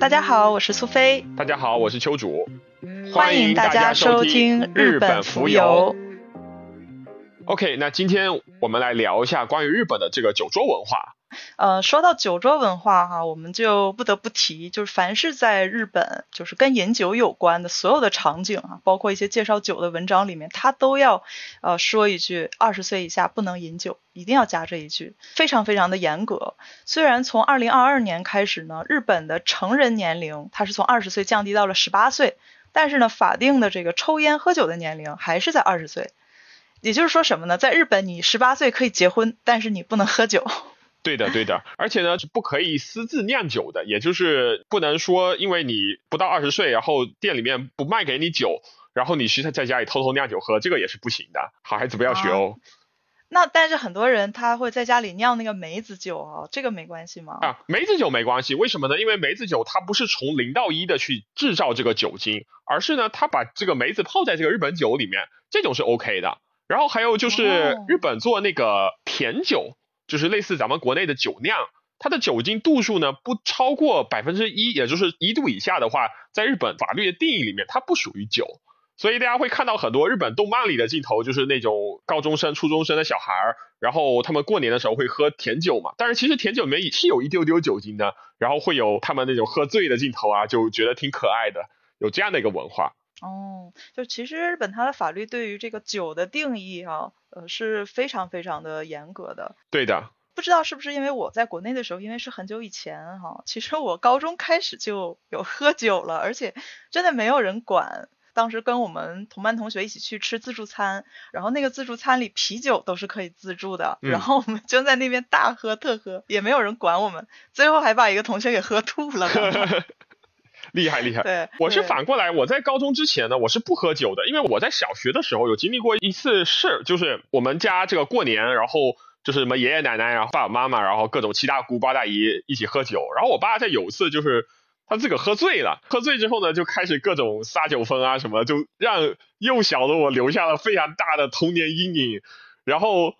大家好，我是苏菲。大家好，我是秋主。欢迎大家收听日本浮游。OK，那今天我们来聊一下关于日本的这个酒桌文化。呃，说到酒桌文化哈，我们就不得不提，就是凡是在日本，就是跟饮酒有关的所有的场景啊，包括一些介绍酒的文章里面，他都要呃说一句二十岁以下不能饮酒，一定要加这一句，非常非常的严格。虽然从二零二二年开始呢，日本的成人年龄它是从二十岁降低到了十八岁，但是呢，法定的这个抽烟喝酒的年龄还是在二十岁。也就是说什么呢？在日本，你十八岁可以结婚，但是你不能喝酒。对的，对的，而且呢是不可以私自酿酒的，也就是不能说因为你不到二十岁，然后店里面不卖给你酒，然后你是在家里偷偷酿酒喝，这个也是不行的。好孩子不要学哦。那但是很多人他会在家里酿那个梅子酒啊，这个没关系吗？啊，梅子酒没关系，为什么呢？因为梅子酒它不是从零到一的去制造这个酒精，而是呢它把这个梅子泡在这个日本酒里面，这种是 OK 的。然后还有就是日本做那个甜酒。就是类似咱们国内的酒酿，它的酒精度数呢不超过百分之一，也就是一度以下的话，在日本法律的定义里面，它不属于酒。所以大家会看到很多日本动漫里的镜头，就是那种高中生、初中生的小孩儿，然后他们过年的时候会喝甜酒嘛。但是其实甜酒里面也是有一丢丢酒精的，然后会有他们那种喝醉的镜头啊，就觉得挺可爱的，有这样的一个文化。哦，就其实日本它的法律对于这个酒的定义啊，呃是非常非常的严格的。对的。不知道是不是因为我在国内的时候，因为是很久以前哈，其实我高中开始就有喝酒了，而且真的没有人管。当时跟我们同班同学一起去吃自助餐，然后那个自助餐里啤酒都是可以自助的，然后我们就在那边大喝特喝，也没有人管我们，最后还把一个同学给喝吐了。厉害厉害！对，我是反过来，我在高中之前呢，我是不喝酒的，因为我在小学的时候有经历过一次事，就是我们家这个过年，然后就是什么爷爷奶奶，然后爸爸妈妈，然后各种七大姑八大姨一起喝酒，然后我爸在有一次就是他自个喝醉了，喝醉之后呢，就开始各种撒酒疯啊什么，就让幼小的我留下了非常大的童年阴影，然后。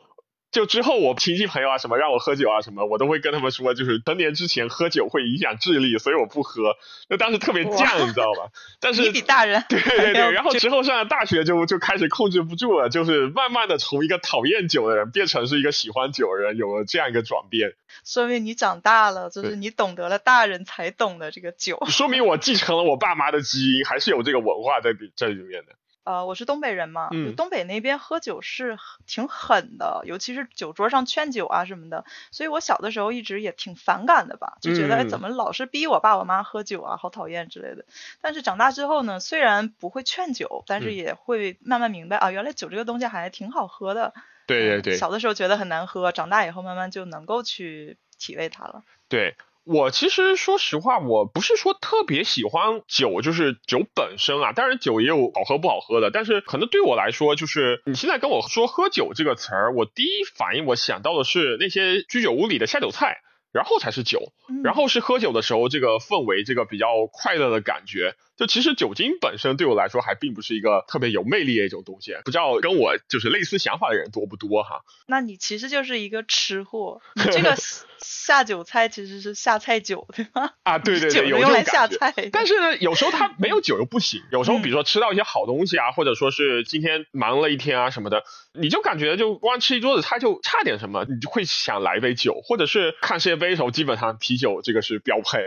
就之后我亲戚朋友啊什么让我喝酒啊什么，我都会跟他们说，就是成年之前喝酒会影响智力，所以我不喝。那当时特别犟，你知道吧？但是你比大人对对对。然后之后上了大学就就开始控制不住了，就是慢慢的从一个讨厌酒的人变成是一个喜欢酒的人，有了这样一个转变。说明你长大了，就是你懂得了大人才懂的这个酒。说明我继承了我爸妈的基因，还是有这个文化在里这里面的。呃，我是东北人嘛，东北那边喝酒是挺狠的，尤其是酒桌上劝酒啊什么的，所以我小的时候一直也挺反感的吧，就觉得哎怎么老是逼我爸我妈喝酒啊，好讨厌之类的。但是长大之后呢，虽然不会劝酒，但是也会慢慢明白啊，原来酒这个东西还挺好喝的。对对对。小的时候觉得很难喝，长大以后慢慢就能够去体味它了。对。我其实说实话，我不是说特别喜欢酒，就是酒本身啊。当然酒也有好喝不好喝的，但是可能对我来说，就是你现在跟我说喝酒这个词儿，我第一反应我想到的是那些居酒屋里的下酒菜。然后才是酒，然后是喝酒的时候这个氛围，这个比较快乐的感觉。就其实酒精本身对我来说还并不是一个特别有魅力的一种东西。不知道跟我就是类似想法的人多不多哈？那你其实就是一个吃货，你这个 下酒菜其实是下菜酒对吗？啊，对对对，有用来下菜。但是呢，有时候它没有酒又不行。有时候比如说吃到一些好东西啊，或者说是今天忙了一天啊什么的，你就感觉就光吃一桌子菜就差点什么，你就会想来一杯酒，或者是看世界杯的时候，基本上啤酒这个是标配。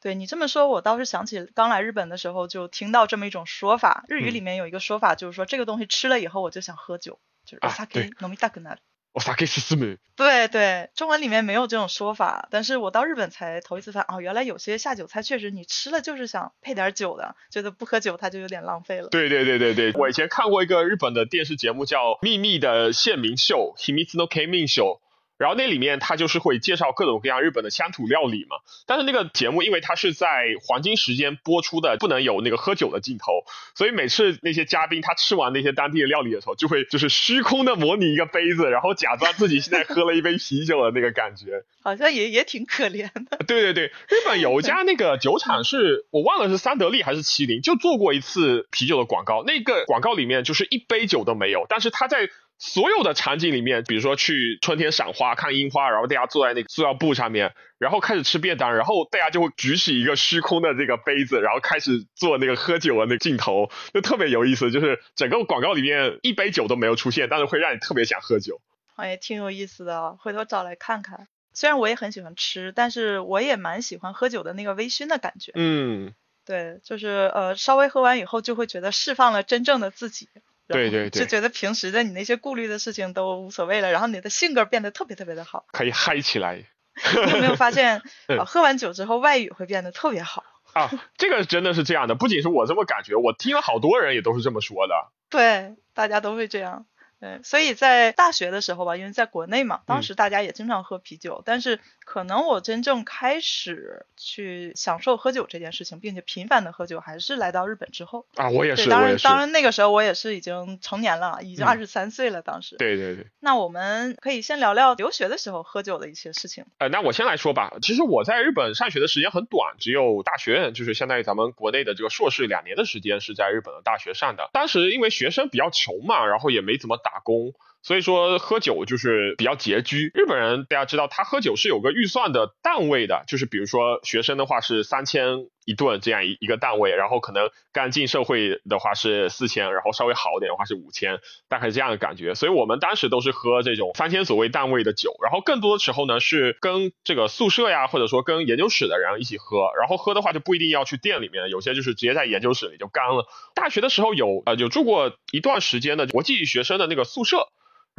对你这么说，我倒是想起刚来日本的时候就听到这么一种说法，日语里面有一个说法，就是说这个东西吃了以后我就想喝酒，就是 osake nomi t a k u n a osake susumu。对对，中文里面没有这种说法，但是我到日本才头一次发现，哦，原来有些下酒菜确实你吃了就是想配点酒的，觉得不喝酒它就有点浪费了。对对对对对，我以前看过一个日本的电视节目叫《秘密的县民秀》（Himitsu no Keimin Show）。然后那里面他就是会介绍各种各样日本的乡土料理嘛，但是那个节目因为它是在黄金时间播出的，不能有那个喝酒的镜头，所以每次那些嘉宾他吃完那些当地的料理的时候，就会就是虚空的模拟一个杯子，然后假装自己现在喝了一杯啤酒的那个感觉，好像也也挺可怜的。对对对，日本有一家那个酒厂是我忘了是三得利还是麒麟，就做过一次啤酒的广告，那个广告里面就是一杯酒都没有，但是他在。所有的场景里面，比如说去春天赏花、看樱花，然后大家坐在那个塑料布上面，然后开始吃便当，然后大家就会举起一个虚空的这个杯子，然后开始做那个喝酒的那个镜头，就特别有意思。就是整个广告里面一杯酒都没有出现，但是会让你特别想喝酒。哎，挺有意思的，回头找来看看。虽然我也很喜欢吃，但是我也蛮喜欢喝酒的那个微醺的感觉。嗯，对，就是呃，稍微喝完以后，就会觉得释放了真正的自己。对对对，就觉得平时的你那些顾虑的事情都无所谓了，然后你的性格变得特别特别的好，可以嗨起来。你有没有发现，喝完酒之后外语会变得特别好？啊，这个真的是这样的，不仅是我这么感觉，我听了好多人也都是这么说的。对，大家都会这样。对，所以在大学的时候吧，因为在国内嘛，当时大家也经常喝啤酒，但是可能我真正开始去享受喝酒这件事情，并且频繁的喝酒，还是来到日本之后啊。我也是，当然，当然那个时候我也是已经成年了，已经二十三岁了。当时，对对对。那我们可以先聊聊留学的时候喝酒的一些事情。呃，那我先来说吧。其实我在日本上学的时间很短，只有大学院，就是相当于咱们国内的这个硕士两年的时间是在日本的大学上的。当时因为学生比较穷嘛，然后也没怎么打打工所以说喝酒就是比较拮据。日本人大家知道，他喝酒是有个预算的档位的，就是比如说学生的话是三千一顿这样一一个档位，然后可能刚进社会的话是四千，然后稍微好一点的话是五千，大概是这样的感觉。所以我们当时都是喝这种三千左右档位的酒，然后更多的时候呢是跟这个宿舍呀，或者说跟研究室的人一起喝，然后喝的话就不一定要去店里面，有些就是直接在研究室里就干了。大学的时候有呃有住过一段时间的国际学生的那个宿舍。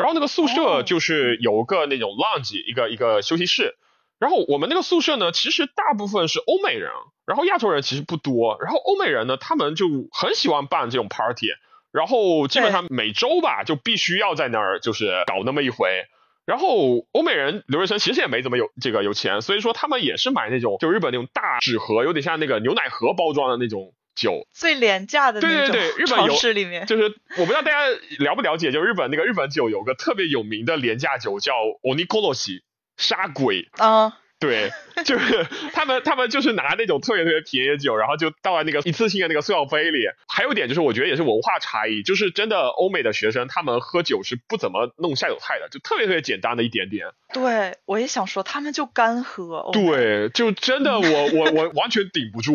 然后那个宿舍就是有个那种 lounge，一个一个休息室。然后我们那个宿舍呢，其实大部分是欧美人，然后亚洲人其实不多。然后欧美人呢，他们就很喜欢办这种 party，然后基本上每周吧，就必须要在那儿就是搞那么一回。然后欧美人留学生其实也没怎么有这个有钱，所以说他们也是买那种就日本那种大纸盒，有点像那个牛奶盒包装的那种。酒最廉价的那种，超市里面就是我不知道大家了不了解，就日本那个日本酒有个特别有名的廉价酒叫 Onikoloshi 杀鬼啊，对，就是 他们他们就是拿那种特别特别便宜的酒，然后就倒在那个一次性的那个塑料杯里。还有一点就是我觉得也是文化差异，就是真的欧美的学生他们喝酒是不怎么弄下酒菜的，就特别特别简单的一点点。对，我也想说他们就干喝。对，就真的我我我完全顶不住。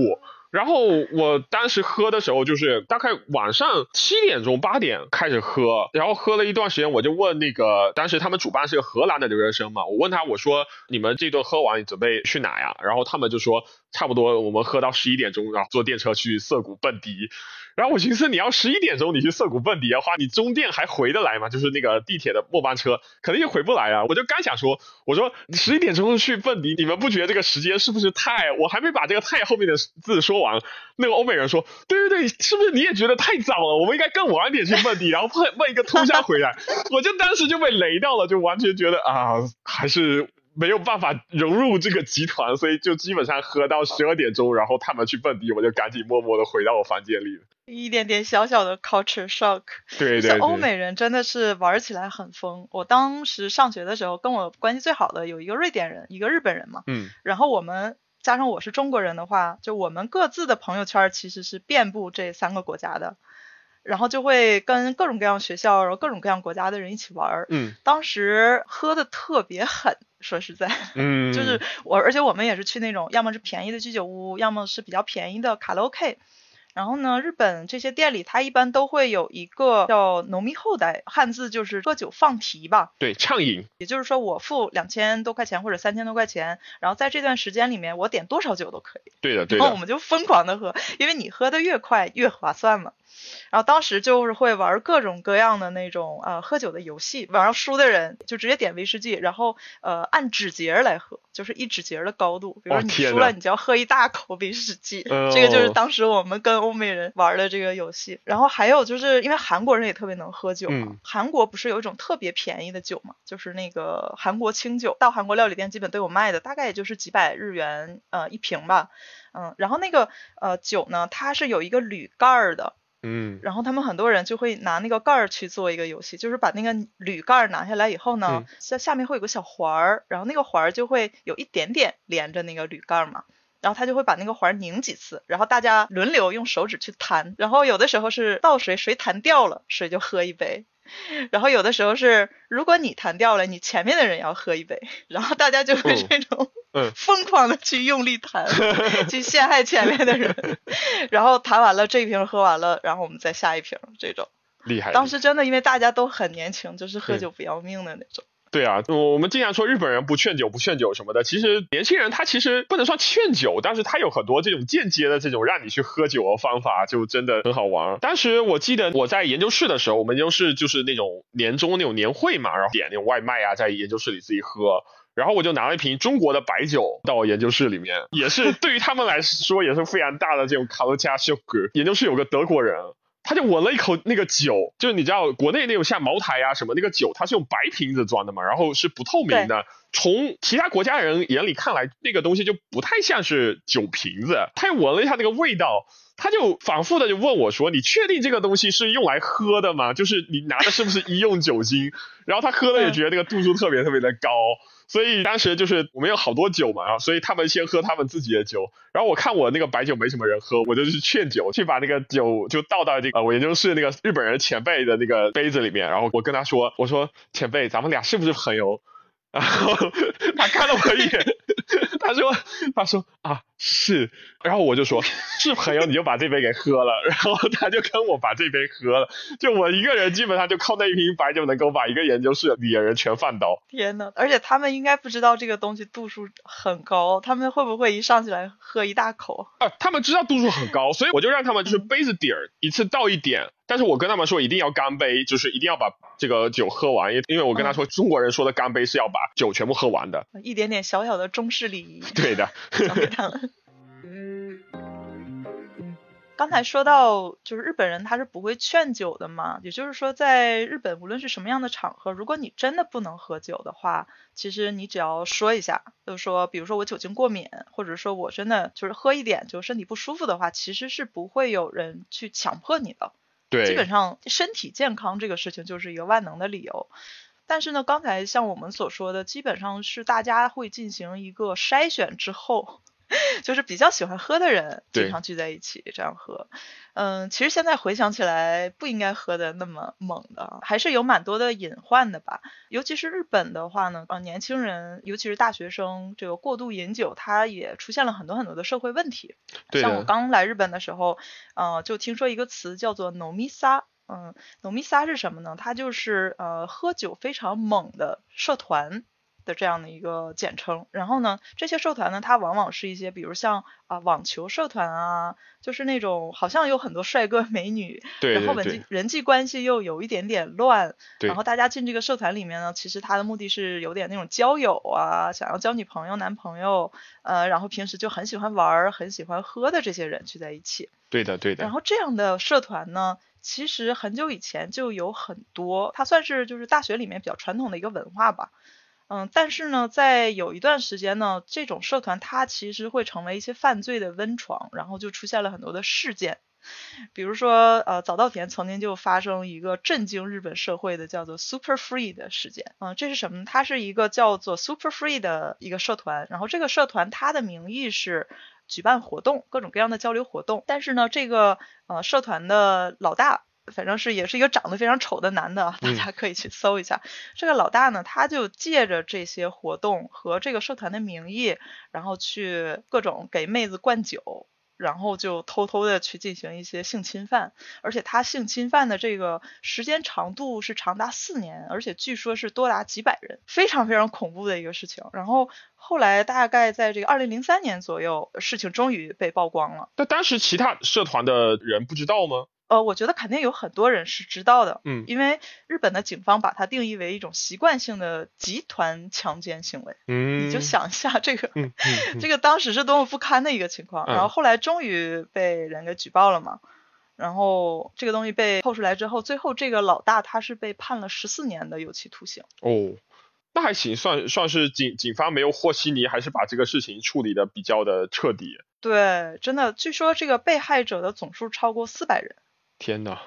然后我当时喝的时候，就是大概晚上七点钟八点开始喝，然后喝了一段时间，我就问那个当时他们主办是个荷兰的留学生嘛，我问他我说你们这顿喝完准备去哪呀？然后他们就说差不多我们喝到十一点钟，然后坐电车去涩谷蹦迪。然后我寻思，你要十一点钟你去涩谷蹦迪的话，你中电还回得来吗？就是那个地铁的末班车，肯定就回不来啊！我就刚想说，我说十一点钟去蹦迪，你们不觉得这个时间是不是太……我还没把这个“太”后面的字说完，那个欧美人说：“对对对，是不是你也觉得太早了？我们应该更晚点去蹦迪，然后蹦蹦一个通宵回来。”我就当时就被雷到了，就完全觉得啊，还是。没有办法融入这个集团，所以就基本上喝到十二点钟，然后他们去蹦迪，我就赶紧默默的回到我房间里。一点点小小的 culture shock。对对对。欧美人真的是玩起来很疯。我当时上学的时候，跟我关系最好的有一个瑞典人，一个日本人嘛。嗯。然后我们加上我是中国人的话，就我们各自的朋友圈其实是遍布这三个国家的。然后就会跟各种各样学校，然后各种各样国家的人一起玩儿。嗯，当时喝的特别狠，说实在，嗯，就是我，而且我们也是去那种要么是便宜的居酒屋，要么是比较便宜的卡拉 OK。然后呢，日本这些店里，它一般都会有一个叫“农民后代”，汉字就是喝酒放题吧？对，畅饮。也就是说，我付两千多块钱或者三千多块钱，然后在这段时间里面，我点多少酒都可以。对的，对的。然后我们就疯狂的喝，因为你喝的越快越划算嘛。然后当时就是会玩各种各样的那种呃喝酒的游戏，晚上输的人就直接点威士忌，然后呃按指节来喝，就是一指节的高度。比如说你输了，你就要喝一大口威士忌。这个就是当时我们跟欧美人玩的这个游戏。然后还有就是因为韩国人也特别能喝酒嘛，韩国不是有一种特别便宜的酒嘛，就是那个韩国清酒，到韩国料理店基本都有卖的，大概也就是几百日元呃一瓶吧。嗯，然后那个呃酒呢，它是有一个铝盖儿的。嗯，然后他们很多人就会拿那个盖儿去做一个游戏，就是把那个铝盖儿拿下来以后呢，下下面会有个小环儿，然后那个环儿就会有一点点连着那个铝盖儿嘛，然后他就会把那个环拧几次，然后大家轮流用手指去弹，然后有的时候是倒水，谁弹掉了，谁就喝一杯。然后有的时候是，如果你弹掉了，你前面的人要喝一杯，然后大家就会这种疯狂的去用力弹，去陷害前面的人，然后弹完了这一瓶喝完了，然后我们再下一瓶这种。厉害。当时真的因为大家都很年轻，就是喝酒不要命的那种。对啊，我们经常说日本人不劝酒不劝酒什么的，其实年轻人他其实不能算劝酒，但是他有很多这种间接的这种让你去喝酒的方法，就真的很好玩。当时我记得我在研究室的时候，我们研究室就是那种年终那种年会嘛，然后点那种外卖啊，在研究室里自己喝，然后我就拿了一瓶中国的白酒到我研究室里面，也是对于他们来说也是非常大的这种卡路加效果。研究室有个德国人。他就闻了一口那个酒，就是你知道国内那种像茅台啊什么那个酒，它是用白瓶子装的嘛，然后是不透明的。从其他国家人眼里看来，那个东西就不太像是酒瓶子。他又闻了一下那个味道，他就反复的就问我说：“你确定这个东西是用来喝的吗？就是你拿的是不是医用酒精？”然后他喝了也觉得那个度数特别特别的高。所以当时就是我们有好多酒嘛，然后所以他们先喝他们自己的酒，然后我看我那个白酒没什么人喝，我就去劝酒，去把那个酒就倒到这个我研究室那个日本人前辈的那个杯子里面，然后我跟他说，我说前辈，咱们俩是不是朋友？然后 他看了我一眼，他说他说啊是，然后我就说是朋友你就把这杯给喝了，然后他就跟我把这杯喝了，就我一个人基本上就靠那一瓶白酒能够把一个研究室里的人全放倒。天呐，而且他们应该不知道这个东西度数很高，他们会不会一上起来喝一大口？啊，他们知道度数很高，所以我就让他们就是杯子底儿一次倒一点。但是我跟他们说一定要干杯，就是一定要把这个酒喝完，因因为我跟他说中国人说的干杯是要把酒全部喝完的，一点点小小的中式礼仪。对的。刚才说到就是日本人他是不会劝酒的嘛，也就是说在日本无论是什么样的场合，如果你真的不能喝酒的话，其实你只要说一下，就是说比如说我酒精过敏，或者说我真的就是喝一点就身体不舒服的话，其实是不会有人去强迫你的。对，基本上身体健康这个事情就是一个万能的理由。但是呢，刚才像我们所说的，基本上是大家会进行一个筛选之后。就是比较喜欢喝的人，经常聚在一起这样喝。嗯，其实现在回想起来，不应该喝的那么猛的，还是有蛮多的隐患的吧。尤其是日本的话呢，呃，年轻人，尤其是大学生，这个过度饮酒，它也出现了很多很多的社会问题。像我刚来日本的时候，呃，就听说一个词叫做 “nomisa”。嗯，nomisa 是什么呢？它就是呃喝酒非常猛的社团。的这样的一个简称，然后呢，这些社团呢，它往往是一些，比如像啊网球社团啊，就是那种好像有很多帅哥美女，然后人际人际关系又有一点点乱，然后大家进这个社团里面呢，其实他的目的是有点那种交友啊，想要交女朋友男朋友，呃，然后平时就很喜欢玩，很喜欢喝的这些人聚在一起。对的，对的。然后这样的社团呢，其实很久以前就有很多，它算是就是大学里面比较传统的一个文化吧。嗯，但是呢，在有一段时间呢，这种社团它其实会成为一些犯罪的温床，然后就出现了很多的事件，比如说，呃，早稻田曾经就发生一个震惊日本社会的叫做 Super Free 的事件。嗯，这是什么？它是一个叫做 Super Free 的一个社团，然后这个社团它的名义是举办活动，各种各样的交流活动，但是呢，这个呃社团的老大。反正是也是一个长得非常丑的男的，大家可以去搜一下。这个老大呢，他就借着这些活动和这个社团的名义，然后去各种给妹子灌酒，然后就偷偷的去进行一些性侵犯。而且他性侵犯的这个时间长度是长达四年，而且据说是多达几百人，非常非常恐怖的一个事情。然后后来大概在这个二零零三年左右，事情终于被曝光了。那当时其他社团的人不知道吗？呃，我觉得肯定有很多人是知道的，嗯，因为日本的警方把它定义为一种习惯性的集团强奸行为，嗯，你就想一下这个，这个当时是多么不堪的一个情况，然后后来终于被人给举报了嘛，然后这个东西被扣出来之后，最后这个老大他是被判了十四年的有期徒刑。哦，那还行，算算是警警方没有和稀泥，还是把这个事情处理的比较的彻底。对，真的，据说这个被害者的总数超过四百人。天呐，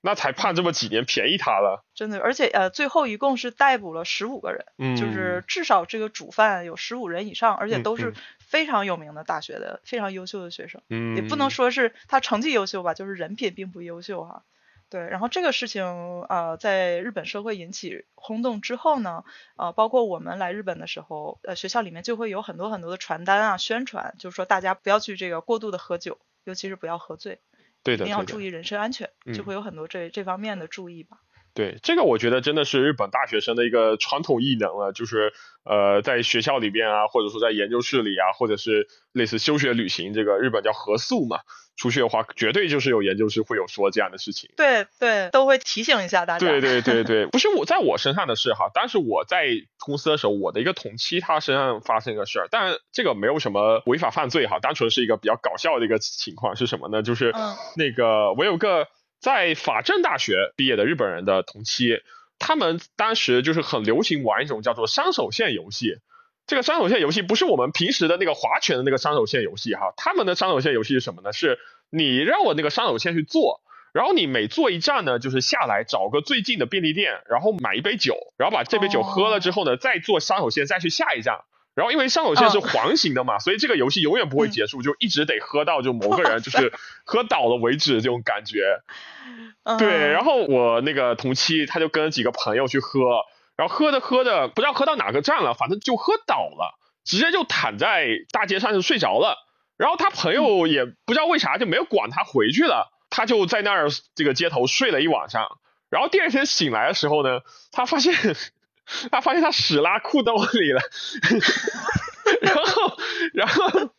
那才判这么几年，便宜他了。真的，而且呃，最后一共是逮捕了十五个人，嗯，就是至少这个主犯有十五人以上，而且都是非常有名的大学的非常优秀的学生，嗯，也不能说是他成绩优秀吧，就是人品并不优秀哈。对，然后这个事情呃，在日本社会引起轰动之后呢，呃，包括我们来日本的时候，呃，学校里面就会有很多很多的传单啊，宣传，就是说大家不要去这个过度的喝酒，尤其是不要喝醉，对的，一定要注意人身安全，嗯就会有很多这这方面的注意吧。对，这个我觉得真的是日本大学生的一个传统艺能了，就是呃，在学校里边啊，或者说在研究室里啊，或者是类似休学旅行，这个日本叫合宿嘛，出去的话，绝对就是有研究室会有说这样的事情。对对，都会提醒一下大家。对对对 对，不是我在我身上的事哈，但是我在公司的时候，我的一个同期他身上发生一个事儿，但这个没有什么违法犯罪哈，单纯是一个比较搞笑的一个情况是什么呢？就是嗯那个我有个在法政大学毕业的日本人的同期，他们当时就是很流行玩一种叫做山手线游戏。这个山手线游戏不是我们平时的那个划拳的那个山手线游戏哈，他们的山手线游戏是什么呢？是你绕我那个山手线去做，然后你每做一站呢，就是下来找个最近的便利店，然后买一杯酒，然后把这杯酒喝了之后呢，再坐山手线再去下一站。然后因为上手线是环形的嘛，所以这个游戏永远不会结束，就一直得喝到就某个人就是 喝倒了为止这种感觉。嗯对，然后我那个同期他就跟几个朋友去喝，然后喝着喝着不知道喝到哪个站了，反正就喝倒了，直接就躺在大街上就睡着了。然后他朋友也不知道为啥就没有管他回去了，他就在那儿这个街头睡了一晚上。然后第二天醒来的时候呢，他发现他发现他屎拉裤兜里了，然后然后。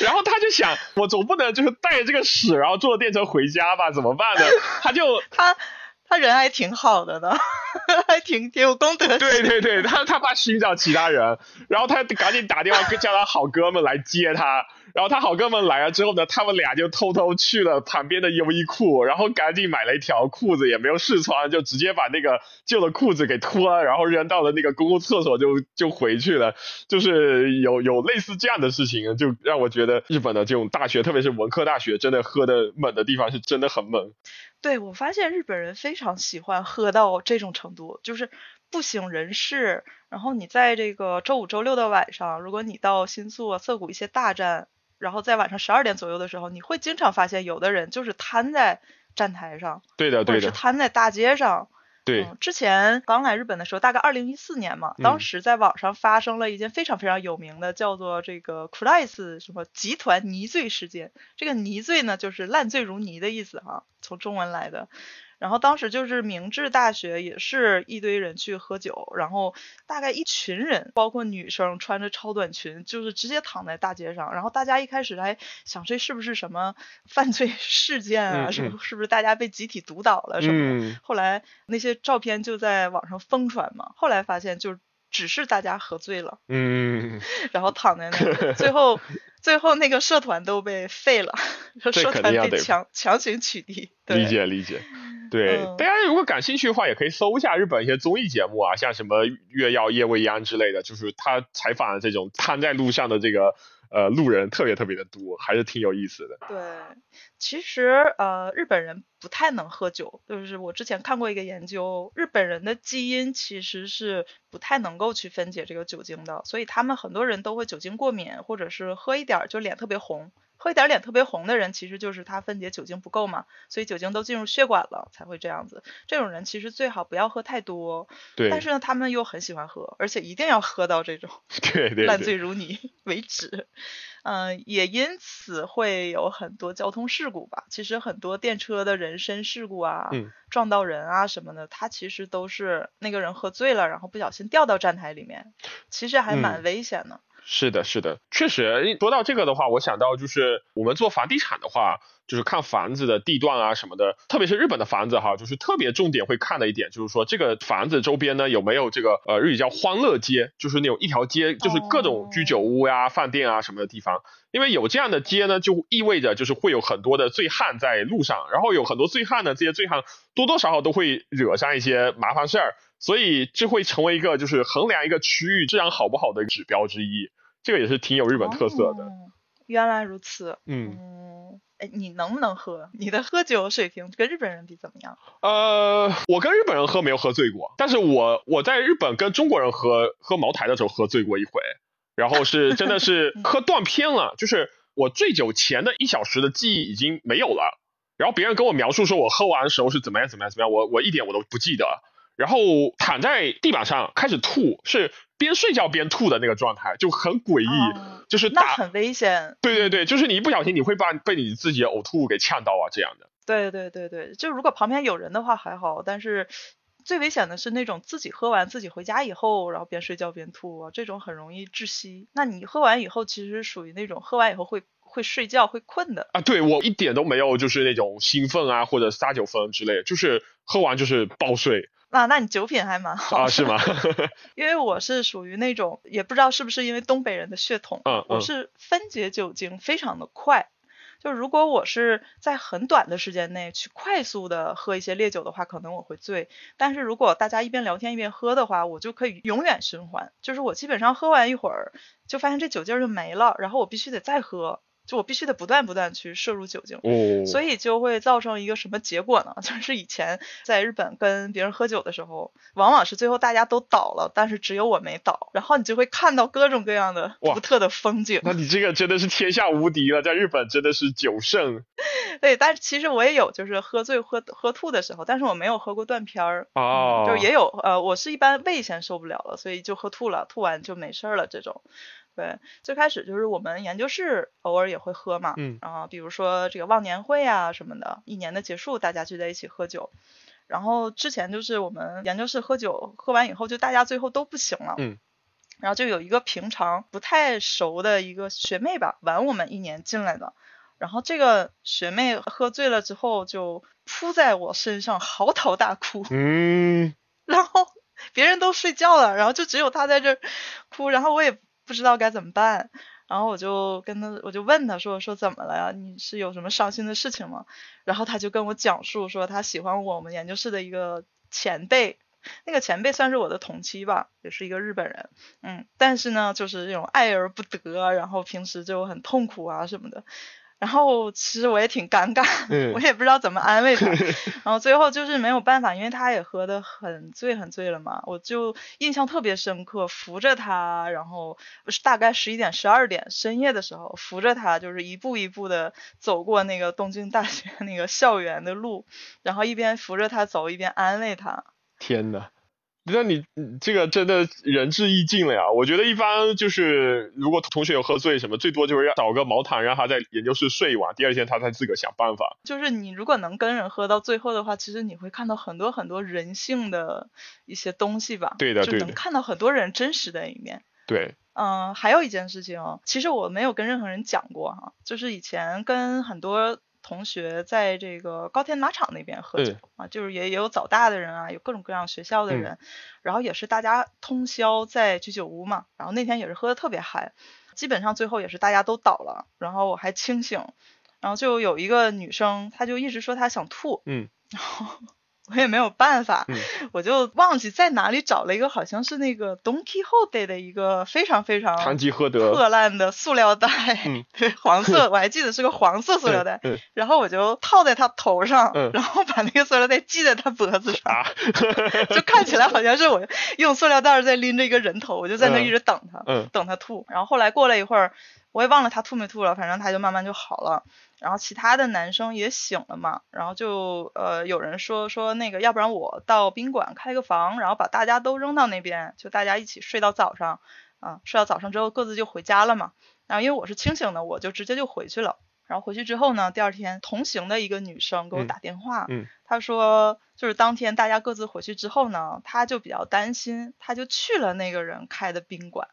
然后他就想，我总不能就是带着这个屎，然后坐电车回家吧？怎么办呢？他就 他他人还挺好的呢，还挺挺有公德心。对对对，他他怕寻找其他人，然后他赶紧打电话叫他好哥们来接他，然后他好哥们来了之后呢，他们俩就偷偷去了旁边的优衣库，然后赶紧买了一条裤子，也没有试穿，就直接把那个旧的裤子给脱了，然后扔到了那个公共厕所就就回去了，就是有有类似这样的事情，就让我觉得日本的这种大学，特别是文科大学，真的喝的猛的地方是真的很猛。对，我发现日本人非常喜欢喝到这种程度，就是不省人事。然后你在这个周五、周六的晚上，如果你到新宿、涩谷一些大站，然后在晚上十二点左右的时候，你会经常发现有的人就是瘫在站台上，对的，或者是，瘫在大街上。对，嗯，之前刚来日本的时候，大概二零一四年嘛，嗯当时在网上发生了一件非常非常有名的，叫做这个 c r i s 什么集团泥醉事件。这个泥醉呢，就是烂醉如泥的意思哈、从中文来的。然后当时就是明治大学也是一堆人去喝酒，然后大概一群人，包括女生穿着超短裙，就是直接躺在大街上。然后大家一开始还想这是不是什么 犯罪事件啊？嗯是不是不是大家被集体毒倒了什么的？嗯，后来那些照片就在网上疯传嘛，后来发现就只是大家喝醉了，嗯，然后躺在那里，最后 最后那个社团都被废了，社团被强强行取缔。对理解理解。对，嗯大家如果感兴趣的话，也可以搜一下日本一些综艺节目啊，像什么《月曜夜未央》之类的，就是他采访的这种瘫在路上的这个呃路人特别特别的多，还是挺有意思的。对，其实呃，日本人不太能喝酒，就是我之前看过一个研究，日本人的基因其实是不太能够去分解这个酒精的，所以他们很多人都会酒精过敏，或者是喝一点就脸特别红。喝一点儿脸特别红的人，其实就是他分解酒精不够嘛，所以酒精都进入血管了才会这样子。这种人其实最好不要喝太多，对，但是呢，他们又很喜欢喝，而且一定要喝到这种 对对烂醉，如泥 为止。嗯、也因此会有很多交通事故吧。其实很多电车的人身事故啊，嗯撞到人啊什么的，他其实都是那个人喝醉了，然后不小心掉到站台里面，其实还蛮嗯危险的。是的，是的，确实说到这个的话，我想到就是我们做房地产的话，就是看房子的地段啊什么的，特别是日本的房子哈，就是特别重点会看的一点，就是说这个房子周边呢有没有这个呃日语叫欢乐街，就是那种一条街就是各种居酒屋呀、饭店啊什么的地方，因为有这样的街呢，就意味着就是会有很多的醉汉在路上，然后有很多醉汉呢，这些醉汉多多少少都会惹上一些麻烦事儿。所以这会成为一个就是衡量一个区域治安好不好的指标之一，这个也是挺有日本特色的。哦原来如此。嗯，嗯，哎，你能不能喝？你的喝酒水平跟日本人比怎么样？呃，我跟日本人喝没有喝醉过，但是我我在日本跟中国人喝喝茅台的时候喝醉过一回，然后是真的是 喝断片了，就是我醉酒前的一小时的记忆已经没有了。然后别人跟我描述说我喝完的时候是怎么样怎么样怎么样，我我一点我都不记得。然后躺在地板上开始吐，是边睡觉边吐的那个状态，就很诡异，就是那很危险。对对对，就是你一不小心你会把被你自己的呕吐给呛到啊，这样的。对对对对，就如果旁边有人的话还好，但是最危险的是那种自己喝完自己回家以后，然后边睡觉边吐啊，这种很容易窒息。那你喝完以后，其实属于那种喝完以后会会睡觉会困的啊。对我一点都没有，就是那种兴奋啊或者撒酒疯之类，就是喝完就是暴睡。那那你酒品还蛮好啊？是吗？因为我是属于那种，也不知道是不是因为东北人的血统，嗯，我是分解酒精非常的快。就如果我是在很短的时间内去快速的喝一些烈酒的话，可能我会醉。但是如果大家一边聊天一边喝的话，我就可以永远循环。就是我基本上喝完一会儿，就发现这酒劲儿就没了，然后我必须得再喝。就我必须得不断不断去摄入酒精，所以就会造成一个什么结果呢？就是以前在日本跟别人喝酒的时候，往往是最后大家都倒了，但是只有我没倒，然后你就会看到各种各样的独特的风景。那你这个真的是天下无敌了，在日本真的是酒圣。对，但是其实我也有就是喝醉喝喝吐的时候，但是我没有喝过断片儿。哦，就也有呃，我是一般胃先受不了了，所以就喝吐了，吐完就没事儿了这种。对，最开始就是我们研究室偶尔也会喝嘛，嗯，然后比如说这个忘年会啊什么的，一年的结束大家聚在一起喝酒，然后之前就是我们研究室喝酒，喝完以后就大家最后都不行了，嗯，然后就有一个平常不太熟的一个学妹吧，晚我们一年进来的，然后这个学妹喝醉了之后就扑在我身上嚎啕大哭，嗯，然后别人都睡觉了，然后就只有她在这哭，然后我也。不知道该怎么办，然后我就跟他，我就问他说说怎么了呀？你是有什么伤心的事情吗？然后他就跟我讲述说他喜欢我们研究室的一个前辈，那个前辈算是我的同期吧，也是一个日本人，嗯，但是呢就是这种爱而不得，然后平时就很痛苦啊什么的。然后其实我也挺尴尬，我也不知道怎么安慰他。然后最后就是没有办法，因为他也喝得很醉很醉了嘛，我就印象特别深刻，扶着他，然后是大概十一点十二点深夜的时候，扶着他就是一步一步的走过那个东京大学 那个校园的路，然后一边扶着他走，一边安慰他。天呐。那你这个真的仁至义尽了呀！我觉得一般就是如果同学有喝醉什么，最多就是要找个毛毯让他在研究室睡一晚，第二天他再自个想办法。就是你如果能跟人喝到最后的话，其实你会看到很多很多人性的一些东西吧？对的，对的。能看到很多人真实的一面。对。嗯，还有一件事情，其实我没有跟任何人讲过哈，就是以前跟很多。同学在这个高田马场那边喝酒啊，就是也也有早大的人啊，有各种各样学校的人，然后也是大家通宵在居酒屋嘛，然后那天也是喝的特别嗨，基本上最后也是大家都倒了，然后我还清醒，然后就有一个女生，她就一直说她想吐，嗯，然后。我也没有办法，我就忘记在哪里找了一个，好像是那个 Don Quixote 的一个非常非常堂吉诃德破烂的塑料袋，对，黄色，我还记得是个黄色塑料袋。然后我就套在他头上，然后把那个塑料袋系在他脖子上，就看起来好像是我用塑料袋在拎着一个人头，我就在那一直等他，等他吐。然后后来过了一会儿，我也忘了他吐没吐了，反正他就慢慢就好了。然后其他的男生也醒了嘛，然后就呃有人说说那个，要不然我到宾馆开个房，然后把大家都扔到那边，就大家一起睡到早上，啊，睡到早上之后各自就回家了嘛。然后因为我是清醒的，我就直接就回去了。然后回去之后呢，第二天同行的一个女生给我打电话，她说就是当天大家各自回去之后呢，她就比较担心，她就去了那个人开的宾馆。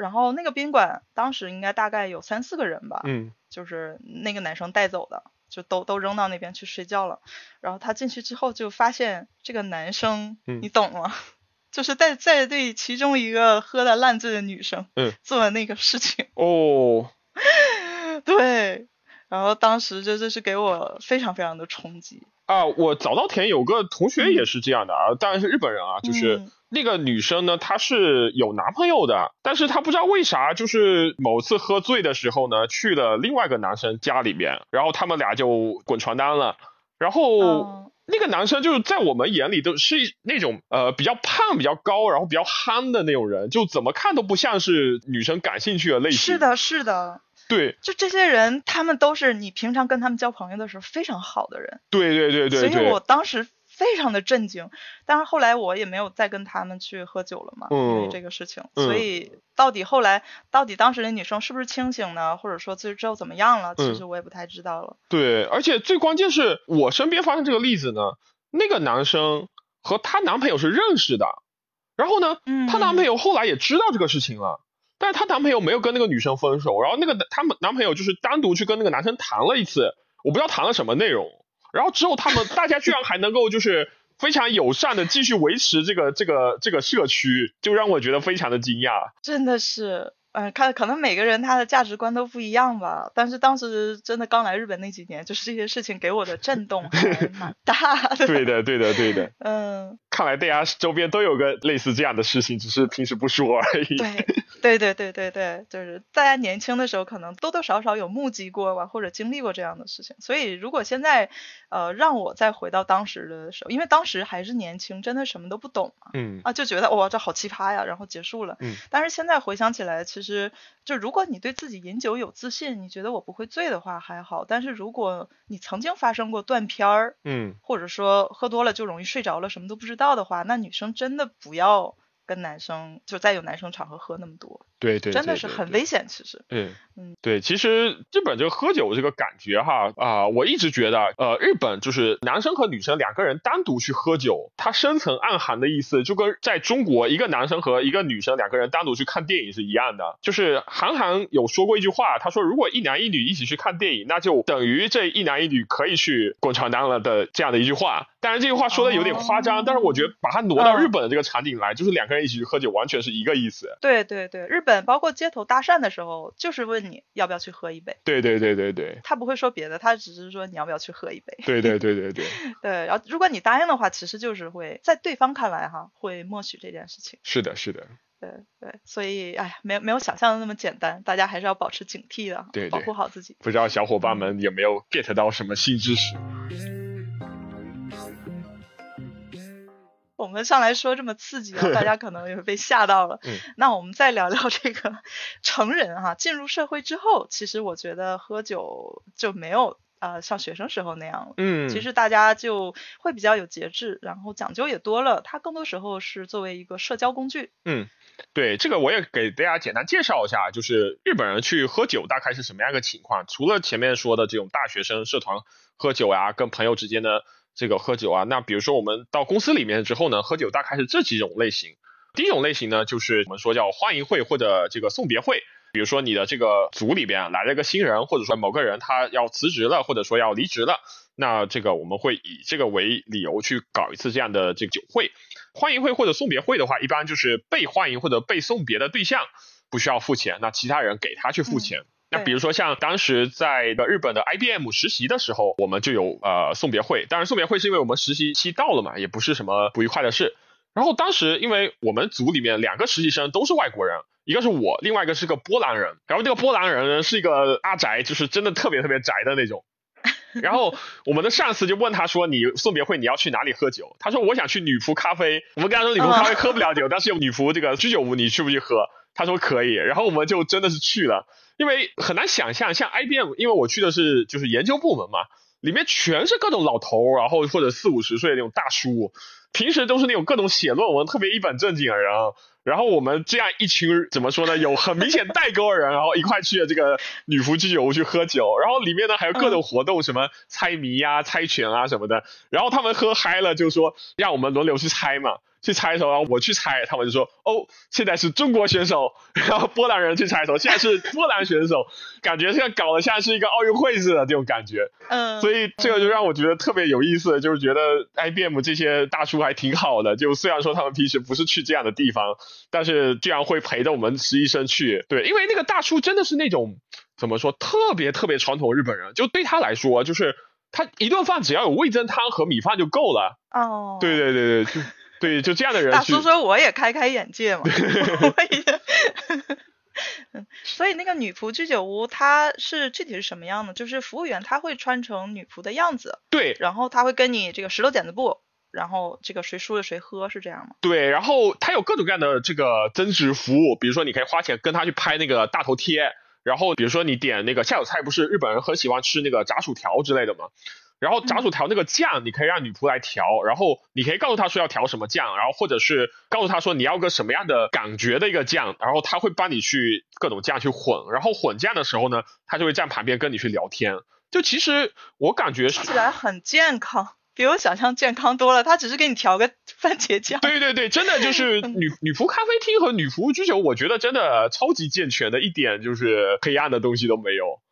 然后那个宾馆当时应该大概有三四个人吧，嗯，就是那个男生带走的，就都都扔到那边去睡觉了。然后他进去之后就发现这个男生，你懂吗？就是在在对其中一个喝的烂醉的女生，嗯，做的那个事情。哦，对。然后当时就就是给我非常非常的冲击。啊，我早稻田有个同学也是这样的啊，当然是日本人啊，就是那个女生呢，她是有男朋友的，但是她不知道为啥，就是某次喝醉的时候呢，去了另外一个男生家里边，然后他们俩就滚床单了，然后那个男生就是在我们眼里都是那种呃比较胖、比较高，然后比较憨的那种人，就怎么看都不像是女生感兴趣的类型。是的，是的。对，就这些人，他们都是你平常跟他们交朋友的时候非常好的人。对对对对对。所以我当时非常的震惊，但是后来我也没有再跟他们去喝酒了嘛，因为这个事情。所以到底后来，到底当时那女生是不是清醒呢？或者说最之后怎么样了？其实我也不太知道了。对，而且最关键是我身边发生这个例子呢，那个男生和她男朋友是认识的，然后呢，她男朋友后来也知道这个事情了。但是她男朋友没有跟那个女生分手，然后那个他们男朋友就是单独去跟那个男生谈了一次，我不知道谈了什么内容。然后之后他们大家居然还能够就是非常友善的继续维持这个这个这个社区，就让我觉得非常的惊讶。真的是。嗯，看可能每个人他的价值观都不一样吧，但是当时真的刚来日本那几年，就是这些事情给我的震动还 蛮大的。对的，对的，对的。嗯，看来大家周边都有个类似这样的事情，只是平时不说而已。对，对，对，对，对，对，就是大家年轻的时候可能多多少少有目击过吧，或者经历过这样的事情。所以如果现在呃让我再回到当时的时候，因为当时还是年轻，真的什么都不懂嘛，嗯啊就觉得哇这好奇葩呀，然后结束了。嗯，但是现在回想起来，其实。其实，就如果你对自己饮酒有自信，你觉得我不会醉的话还好。但是如果你曾经发生过断片儿，嗯，或者说喝多了就容易睡着了，什么都不知道的话，那女生真的不要。跟男生就再有男生场合喝那么多，对对，真的是很危险。其实，嗯嗯，对，其实日本这个喝酒这个感觉哈啊，我一直觉得，呃，日本就是男生和女生两个人单独去喝酒，它深层暗含的意思就跟在中国一个男生和一个女生两个人单独去看电影是一样的。就是韩寒有说过一句话，他说如果一男一女一起去看电影，那就等于这一男一女可以去滚床单了的这样的一句话。当然这句话说的有点夸张，但是我觉得把它挪到日本的这个场景来，就是两个人。一起去喝酒，完全是一个意思。对对对，日本包括街头搭讪的时候，就是问你要不要去喝一杯。对对对对对，他不会说别的，他只是说你要不要去喝一杯。对对对对对。对，然后如果你答应的话，其实就是会在对方看来哈，会默许这件事情。是的，是的。对对，所以哎呀，没有没有想象的那么简单，大家还是要保持警惕的，对，保护好自己。不知道小伙伴们有没有 get 到什么新知识？我们上来说这么刺激啊，大家可能也被吓到了。嗯，那我们再聊聊这个成人哈，进入社会之后，其实我觉得喝酒就没有呃像学生时候那样了。嗯，其实大家就会比较有节制，然后讲究也多了。它更多时候是作为一个社交工具。嗯，对，这个我也给大家简单介绍一下，就是日本人去喝酒大概是什么样一个情况。除了前面说的这种大学生社团喝酒呀，跟朋友之间的。这个喝酒啊，那比如说我们到公司里面之后呢，喝酒大概是这几种类型。第一种类型呢，就是我们说叫欢迎会或者这个送别会。比如说你的这个组里边来了个新人，或者说某个人他要辞职了，或者说要离职了，那这个我们会以这个为理由去搞一次这样的这个酒会。欢迎会或者送别会的话，一般就是被欢迎或者被送别的对象不需要付钱，那其他人给他去付钱。那比如说像当时在日本的 IBM 实习的时候，我们就有呃送别会。当然送别会是因为我们实习期到了嘛，也不是什么不愉快的事。然后当时因为我们组里面两个实习生都是外国人，一个是我，另外一个是个波兰人。然后这个波兰人呢是一个阿宅，就是真的特别特别宅的那种。然后我们的上司就问他说：“你送别会你要去哪里喝酒？”他说：“我想去女仆咖啡。”我们跟他说：“女仆咖啡喝不了酒，但是有女仆这个居酒屋，你去不去喝？”他说：“可以。”然后我们就真的是去了。因为很难想象，像 IBM，因为我去的是就是研究部门嘛，里面全是各种老头，然后或者四五十岁那种大叔，平时都是那种各种写论文特别一本正经的人。然后我们这样一群怎么说呢？有很明显代沟的人，然后一块去了这个女仆居酒屋去喝酒，然后里面呢还有各种活动，什么猜谜呀、猜拳啊什么的。然后他们喝嗨了，就说让我们轮流去猜嘛。去猜的时候，然后我去猜，他们就说：“哦，现在是中国选手。”然后波兰人去猜的时候，现在是波兰选手，感觉像搞得像是一个奥运会似的这种感觉。嗯，所以这个就让我觉得特别有意思，就是觉得 IBM 这些大叔还挺好的。就虽然说他们平时不是去这样的地方，但是这样会陪着我们实习生去。对，因为那个大叔真的是那种怎么说，特别特别传统日本人，就对他来说，就是他一顿饭只要有味噌汤和米饭就够了。哦，对对对对，就。对，就这样的人。大叔说我也开开眼界嘛。所以那个女仆居酒屋，它是具体是什么样的？就是服务员他会穿成女仆的样子。对。然后他会跟你这个石头剪子布，然后这个谁输了谁喝，是这样吗？对。然后他有各种各样的这个增值服务，比如说你可以花钱跟他去拍那个大头贴，然后比如说你点那个下酒菜，不是日本人很喜欢吃那个炸薯条之类的吗？然后炸薯条那个酱，你可以让女仆来调，然后你可以告诉她说要调什么酱，然后或者是告诉她说你要个什么样的感觉的一个酱，然后她会帮你去各种酱去混，然后混酱的时候呢，她就会站旁边跟你去聊天。就其实我感觉吃起来很健康，比我想象健康多了。他只是给你调个 番茄酱。对对对，真的就是 女女仆咖啡厅和女仆居酒，我觉得真的超级健全的一点就是黑暗的东西都没有。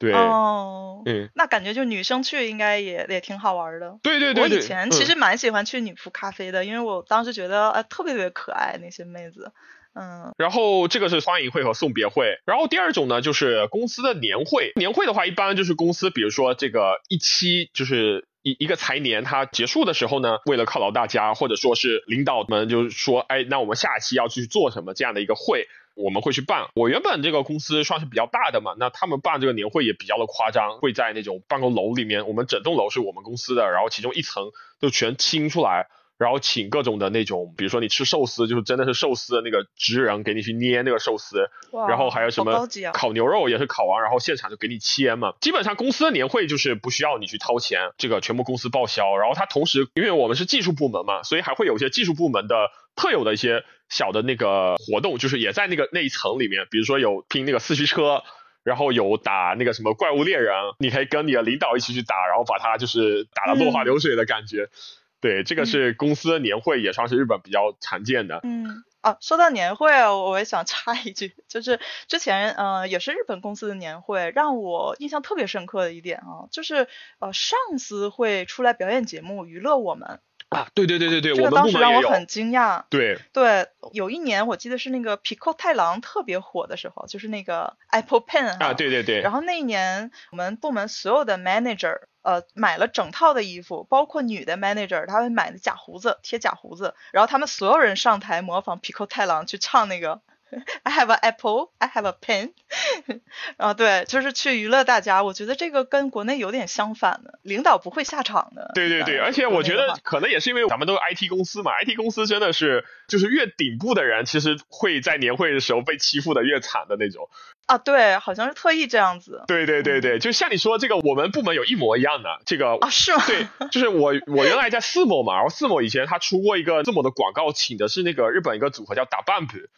对哦，嗯，那感觉就女生去应该也也挺好玩的。对对对，我以前其实蛮喜欢去女仆咖啡的，因为我当时觉得哎特别特别可爱那些妹子。嗯，然后这个是欢迎会和送别会，然后第二种呢就是公司的年会。年会的话，一般就是公司，比如说这个一期就是一一个财年，它结束的时候呢，为了犒劳大家，或者说是领导们就是说，哎，那我们下期要去做什么这样的一个会，我们会去办。我原本这个公司算是比较大的嘛，那他们办这个年会也比较的夸张，会在那种办公楼里面，我们整栋楼是我们公司的，然后其中一层就全清出来。然后请各种的那种，比如说你吃寿司，就是真的是寿司的那个职人给你去捏那个寿司，然后还有什么烤牛肉也是烤完，然后现场就给你切嘛。基本上公司的年会就是不需要你去掏钱，这个全部公司报销。然后它同时，因为我们是技术部门嘛，所以还会有一些技术部门的特有的一些小的那个活动，就是也在那个那一层里面，比如说有拼那个四驱车，然后有打那个什么怪物猎人，你可以跟你的领导一起去打，然后把他就是打得落花流水的感觉。对，这个是公司的年会，也算是日本比较常见的。嗯，啊，说到年会啊，我也想插一句，就是之前，嗯，也是日本公司的年会，让我印象特别深刻的一点啊，就是呃，上司会出来表演节目娱乐我们。啊，对对对对对，这个当时让我很惊讶。对对，有一年我记得是那个 Pico 太郎特别火的时候，就是那个 Apple Pen 啊，对对对。然后那一年我们部门所有的 manager 呃买了整套的衣服，包括女的 manager，她会买的假胡子贴假胡子，然后他们所有人上台模仿 Pico 太郎去唱那个。I have an apple, I have a pen。啊，对，就是去娱乐大家。我觉得这个跟国内有点相反的，领导不会下场的。对对对，而且我觉得可能也是因为咱们都是 IT 公司嘛，IT 公司真的是就是越顶部的人，其实会在年会的时候被欺负的越惨的那种。啊，对，好像是特意这样子。对对对对，就像你说这个，我们部门有一模一样的这个啊，是吗？对，就是我我原来在四某嘛，然后四某以前他出过一个字母的广告，请的是那个日本一个组合叫打 bump。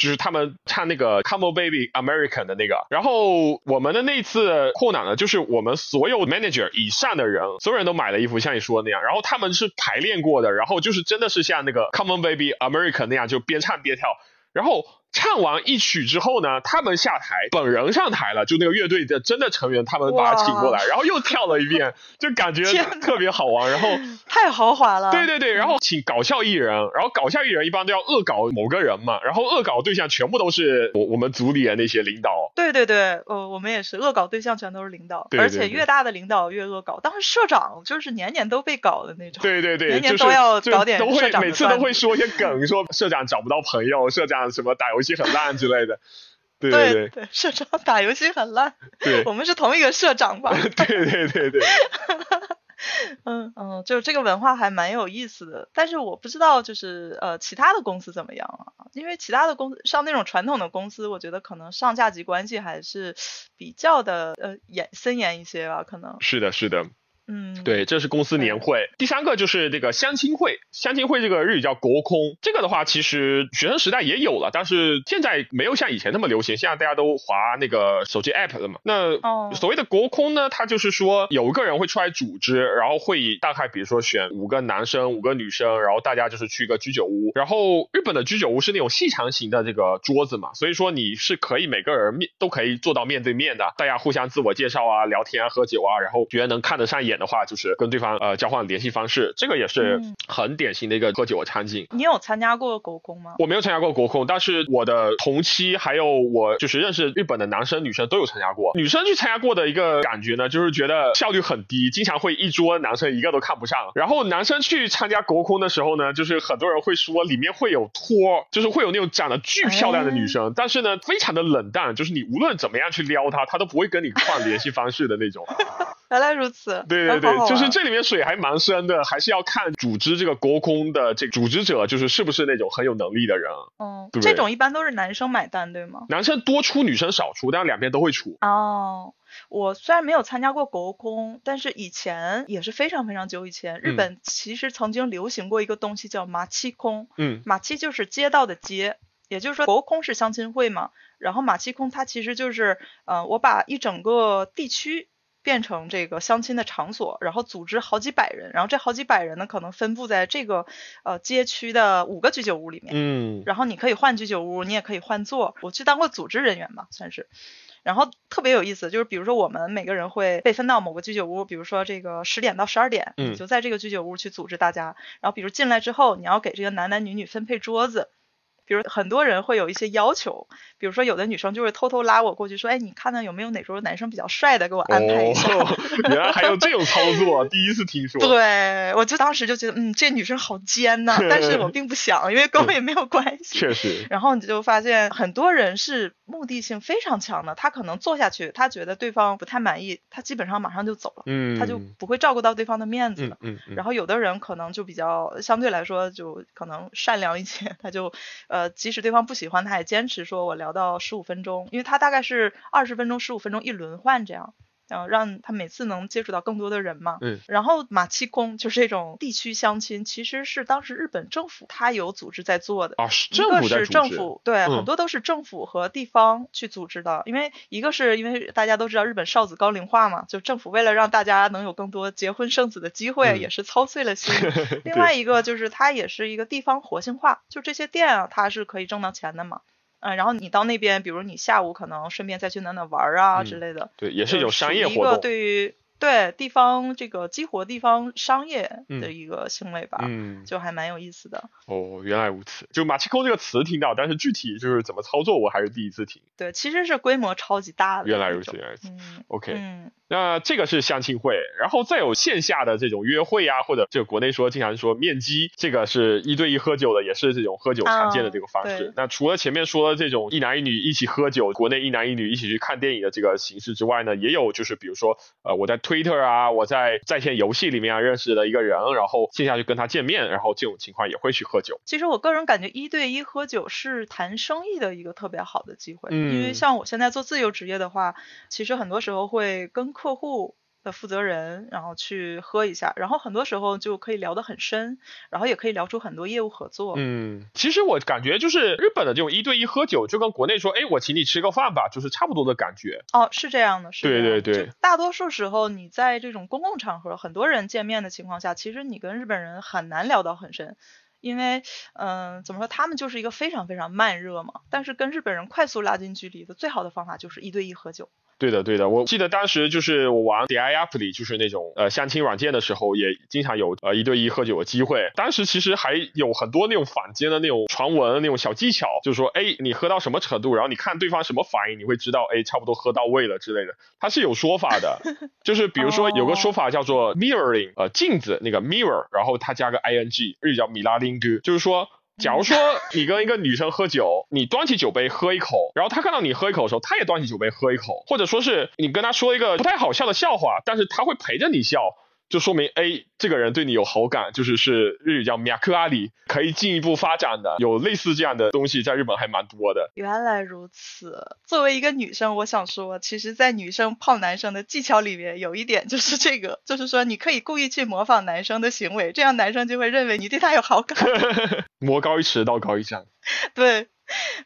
就是他们唱那个 Come on Baby American 的那个，然后我们的那次扩展呢？就是我们所有 manager 以上的人，所有人都买了衣服，像你说的那样，然后他们是排练过的，然后就是真的是像那个 Come on Baby American 那样，就边唱边跳，然后。唱完一曲之后呢，他们下台，本人上台了，就那个乐队的真的成员，他们把他请过来，然后又跳了一遍，就感觉特别好玩。然后太豪华了。对对对，然后请搞笑艺人，然后搞笑艺人一般都要恶搞某个人嘛，然后恶搞对象全部都是我我们组里的那些领导。对对对，呃，我们也是恶搞对象全都是领导，而且越大的领导越恶搞。当时社长就是年年都被搞的那种。对对对，年年都要搞点社长每次都会说一些梗，说社长找不到朋友，社长什么打游。游戏很烂之类的，对对对，社长打游戏很烂，对，我们是同一个社长吧？对对对对，嗯嗯，就是这个文化还蛮有意思的，但是我不知道就是呃其他的公司怎么样啊？因为其他的公司像那种传统的公司，我觉得可能上下级关系还是比较的呃严森严一些吧，可能是的，是的。嗯，对，这是公司年会。第三个就是这个相亲会，相亲会这个日语叫国空。这个的话，其实学生时代也有了，但是现在没有像以前那么流行。现在大家都划那个手机 app 了嘛。那所谓的国空呢，它就是说有一个人会出来组织，然后会大概比如说选五个男生、五个女生，然后大家就是去一个居酒屋。然后日本的居酒屋是那种细长型的这个桌子嘛，所以说你是可以每个人面都可以坐到面对面的，大家互相自我介绍啊、聊天啊、喝酒啊，然后觉得能看得上眼。的话就是跟对方呃交换联系方式，这个也是很典型的一个喝酒的场景。你有参加过国空吗？我没有参加过国空，但是我的同期还有我就是认识日本的男生女生都有参加过。女生去参加过的一个感觉呢，就是觉得效率很低，经常会一桌男生一个都看不上。然后男生去参加国空的时候呢，就是很多人会说里面会有托，就是会有那种长得巨漂亮的女生，但是呢非常的冷淡，就是你无论怎么样去撩她，她都不会跟你换联系方式的那种。原来如此。对对对，就是这里面水还蛮深的，还是要看组织这个国空的这个组织者，就是是不是那种很有能力的人。嗯，这种一般都是男生买单，对吗？男生多出，女生少出，但两边都会出。哦。我虽然没有参加过国空，但是以前也是非常非常久以前，日本其实曾经流行过一个东西叫马七空。嗯，马七就是街道的街，也就是说国空是相亲会嘛，然后马七空它其实就是，呃，我把一整个地区变成这个相亲的场所，然后组织好几百人，然后这好几百人呢可能分布在这个呃街区的五个居酒屋里面。嗯，然后你可以换居酒屋，你也可以换座。我去当过组织人员吧，算是。然后特别有意思，就是比如说我们每个人会被分到某个居酒屋，比如说这个十点到十二点，你就在这个居酒屋去组织大家。然后比如进来之后，你要给这个男男女女分配桌子。比如很多人会有一些要求，比如说有的女生就会偷偷拉我过去说，哎，你看看有没有哪桌男生比较帅的，给我安排一下。原来还有这种操作，第一次听说。对，我就当时就觉得，嗯，这女生好尖呐，但是我并不想，因为跟我也没有关系。确实。然后你就发现很多人是目的性非常强的，他可能坐下去，他觉得对方不太满意，他基本上马上就走了，嗯，他就不会照顾到对方的面子的。嗯嗯。然后有的人可能就比较相对来说就可能善良一些，他就呃。呃，即使对方不喜欢，他也坚持说我聊到十五分钟，因为他大概是二十分钟、十五分钟一轮换这样。然后让他每次能接触到更多的人嘛。嗯。然后马七空就是这种地区相亲，其实是当时日本政府他有组织在做的。啊，是政府一个是政府，对，很多都是政府和地方去组织的。因为一个是因为大家都知道日本少子高龄化嘛，就政府为了让大家能有更多结婚生子的机会，也是操碎了心。另外一个就是它也是一个地方活性化，就这些店啊，它是可以挣到钱的嘛。嗯，然后你到那边，比如你下午可能顺便再去哪哪玩啊之类的，对，也是有商业活动。一个对于对地方这个激活地方商业的一个行为吧，嗯，就还蛮有意思的。哦，原来如此。就马奇空这个词听到，但是具体就是怎么操作，我还是第一次听。对，其实是规模超级大的。原来如此，原来如此。嗯，OK。嗯。那这个是相亲会，然后再有线下的这种约会啊，或者就国内说经常说面基，这个是一对一喝酒的，也是这种喝酒常见的这个方式。那除了前面说的这种一男一女一起喝酒，国内一男一女一起去看电影的这个形式之外呢，也有就是比如说呃我在 Twitter 啊，我在在线游戏里面啊认识的一个人，然后线下去跟他见面，然后这种情况也会去喝酒。其实我个人感觉一对一喝酒是谈生意的一个特别好的机会，嗯，因为像我现在做自由职业的话，其实很多时候会跟客户。的负责人，然后去喝一下，然后很多时候就可以聊得很深，然后也可以聊出很多业务合作。嗯，其实我感觉就是日本的这种一对一喝酒，就跟国内说，哎，我请你吃个饭吧，就是差不多的感觉。哦，是这样的，是。对对对。大多数时候你在这种公共场合，很多人见面的情况下，其实你跟日本人很难聊到很深，因为，嗯，怎么说，他们就是一个非常非常慢热嘛。但是跟日本人快速拉近距离的最好的方法就是一对一喝酒。对的，对的，我记得当时就是我玩 D I App 里，就是那种呃相亲软件的时候，也经常有呃一对一喝酒的机会。当时其实还有很多那种坊间的那种传闻，那种小技巧，就是说，哎，你喝到什么程度，然后你看对方什么反应，你会知道，哎，差不多喝到位了之类的。它是有说法的，就是比如说有个说法叫做 mirroring，呃，镜子那个 mirror，然后它加个 i n g，日语叫米拉丁哥，就是说。假如说你跟一个女生喝酒，你端起酒杯喝一口，然后她看到你喝一口的时候，她也端起酒杯喝一口，或者说是你跟她说一个不太好笑的笑话，但是她会陪着你笑。就说明 A 这个人对你有好感，就是是日语叫 m i k u a 可以进一步发展的，有类似这样的东西在日本还蛮多的。原来如此，作为一个女生，我想说，其实，在女生泡男生的技巧里面，有一点就是这个，就是说你可以故意去模仿男生的行为，这样男生就会认为你对他有好感。魔高一尺，道高一丈。对，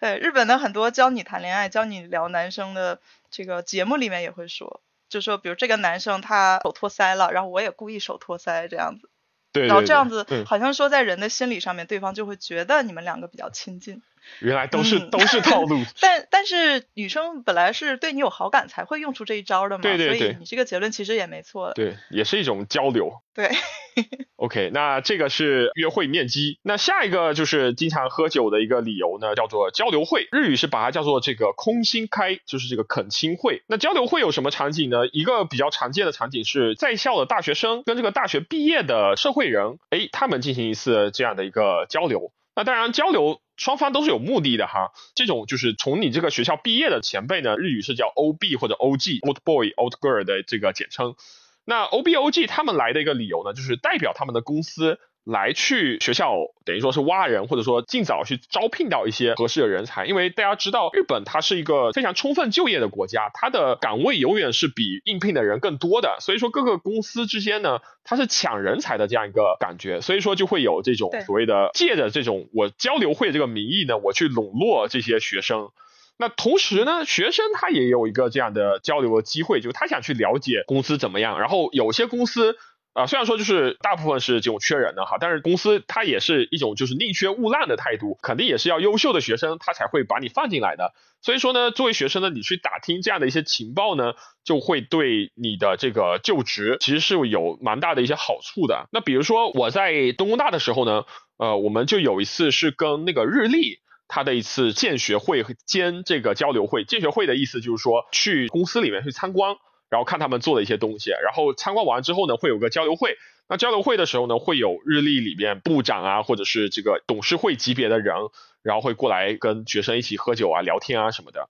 呃，日本的很多教你谈恋爱、教你聊男生的这个节目里面也会说。就说，比如这个男生他手托腮了，然后我也故意手托腮这样子，对，然后这样子好像说在人的心理上面，对方就会觉得你们两个比较亲近。原来都是都是套路。但但是女生本来是对你有好感才会用出这一招的嘛，对对对，所以你这个结论其实也没错。对，也是一种交流。对。OK，那这个是约会面基。那下一个就是经常喝酒的一个理由呢，叫做交流会。日语是把它叫做这个空心开，就是这个恳亲会。那交流会有什么场景呢？一个比较常见的场景是在校的大学生跟这个大学毕业的社会人，哎，他们进行一次这样的一个交流。那当然，交流双方都是有目的的哈。这种就是从你这个学校毕业的前辈呢，日语是叫 OB 或者 OG，Old Boy Old Girl 的这个简称。那 OBOG 他们来的一个理由呢，就是代表他们的公司。来去学校等于说是挖人，或者说尽早去招聘到一些合适的人才，因为大家知道日本它是一个非常充分就业的国家，它的岗位永远是比应聘的人更多的，所以说各个公司之间呢，它是抢人才的这样一个感觉，所以说就会有这种所谓的借着这种我交流会这个名义呢，我去笼络这些学生。那同时呢，学生他也有一个这样的交流的机会，就是他想去了解公司怎么样，然后有些公司。啊，虽然说就是大部分是这种缺人的哈，但是公司它也是一种就是宁缺毋滥的态度，肯定也是要优秀的学生他才会把你放进来的。所以说呢，作为学生呢，你去打听这样的一些情报呢，就会对你的这个就职其实是有蛮大的一些好处的。那比如说我在东工大的时候呢，呃，我们就有一次是跟那个日立他的一次建学会兼这个交流会，建学会的意思就是说去公司里面去参观。然后看他们做的一些东西，然后参观完之后呢，会有个交流会。那交流会的时候呢，会有日历里面部长啊，或者是这个董事会级别的人，然后会过来跟学生一起喝酒啊、聊天啊什么的。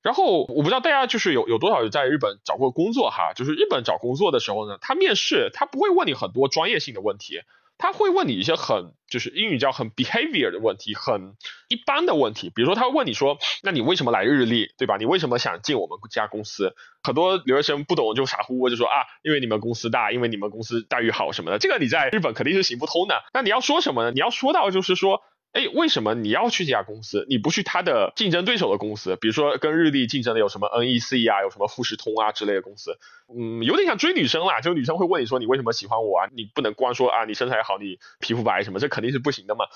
然后我不知道大家就是有有多少在日本找过工作哈，就是日本找工作的时候呢，他面试他不会问你很多专业性的问题。他会问你一些很就是英语叫很 behavior 的问题，很一般的问题，比如说他会问你说，那你为什么来日立，对吧？你为什么想进我们家公司？很多留学生不懂就傻乎乎就说啊，因为你们公司大，因为你们公司待遇好什么的，这个你在日本肯定是行不通的。那你要说什么呢？你要说到就是说。哎，为什么你要去这家公司？你不去他的竞争对手的公司？比如说跟日立竞争的有什么 NEC 啊，有什么富士通啊之类的公司？嗯，有点像追女生啦，就是女生会问你说你为什么喜欢我啊？你不能光说啊你身材好，你皮肤白什么，这肯定是不行的嘛。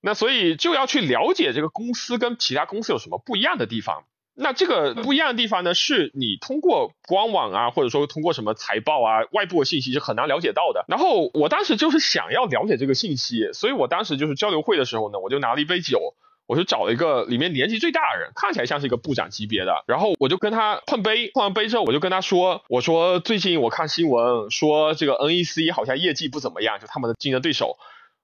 那所以就要去了解这个公司跟其他公司有什么不一样的地方。那这个不一样的地方呢，是你通过官网啊，或者说通过什么财报啊、外部的信息是很难了解到的。然后我当时就是想要了解这个信息，所以我当时就是交流会的时候呢，我就拿了一杯酒，我就找了一个里面年纪最大的人，看起来像是一个部长级别的，然后我就跟他碰杯，碰完杯之后，我就跟他说，我说最近我看新闻说这个 NEC 好像业绩不怎么样，就他们的竞争对手。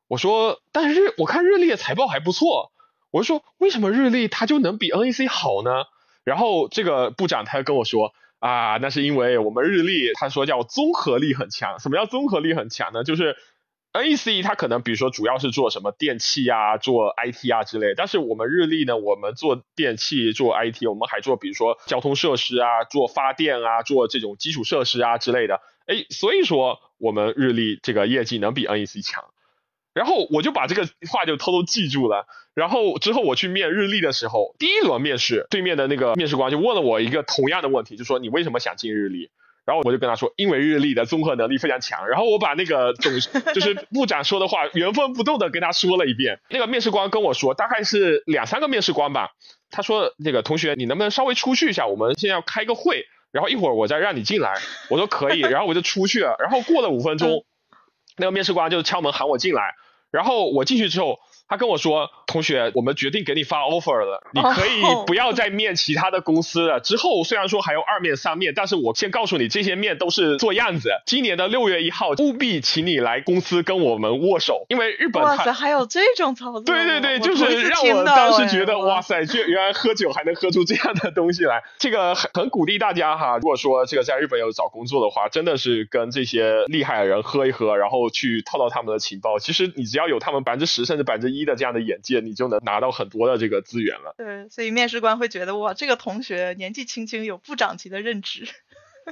我说，但是日我看日立的财报还不错，我就说为什么日立它就能比 NEC 好呢？然后这个部长他跟我说啊，那是因为我们日立，他说叫综合力很强。什么叫综合力很强呢？就是 NEC 它可能比如说主要是做什么电器啊，做 IT 啊之类，但是我们日立呢，我们做电器做 IT，我们还做比如说交通设施啊，做发电啊，做这种基础设施啊之类的。哎，所以说我们日立这个业绩能比 NEC 强。然后我就把这个话就偷偷记住了。然后之后我去面日立的时候，第一轮面试，对面的那个面试官就问了我一个同样的问题，就说你为什么想进日立？然后我就跟他说，因为日立的综合能力非常强。然后我把那个总就是部长说的话原封不动的跟他说了一遍。那个面试官跟我说，大概是两三个面试官吧。他说，那个同学，你能不能稍微出去一下？我们现在要开个会，然后一会儿我再让你进来。我说可以。然后我就出去了。然后过了五分钟，那个面试官就敲门喊我进来。然后我进去之后，他跟我说：“同学，我们决定给你发 offer 了，你可以不要再面其他的公司了。之后虽然说还有二面、三面，但是我先告诉你，这些面都是做样子。今年的六月一号，务必请你来公司跟我们握手，因为日本哇塞，还有这种操作？对对对，就是让我当时觉得哇塞，这原来喝酒还能喝出这样的东西来。这个很很鼓励大家哈，如果说这个在日本有找工作的话，真的是跟这些厉害的人喝一喝，然后去套到他们的情报。其实你只要。要有他们百分之十甚至百分之一的这样的眼界，你就能拿到很多的这个资源了。对，所以面试官会觉得哇，这个同学年纪轻轻有部长级的任职，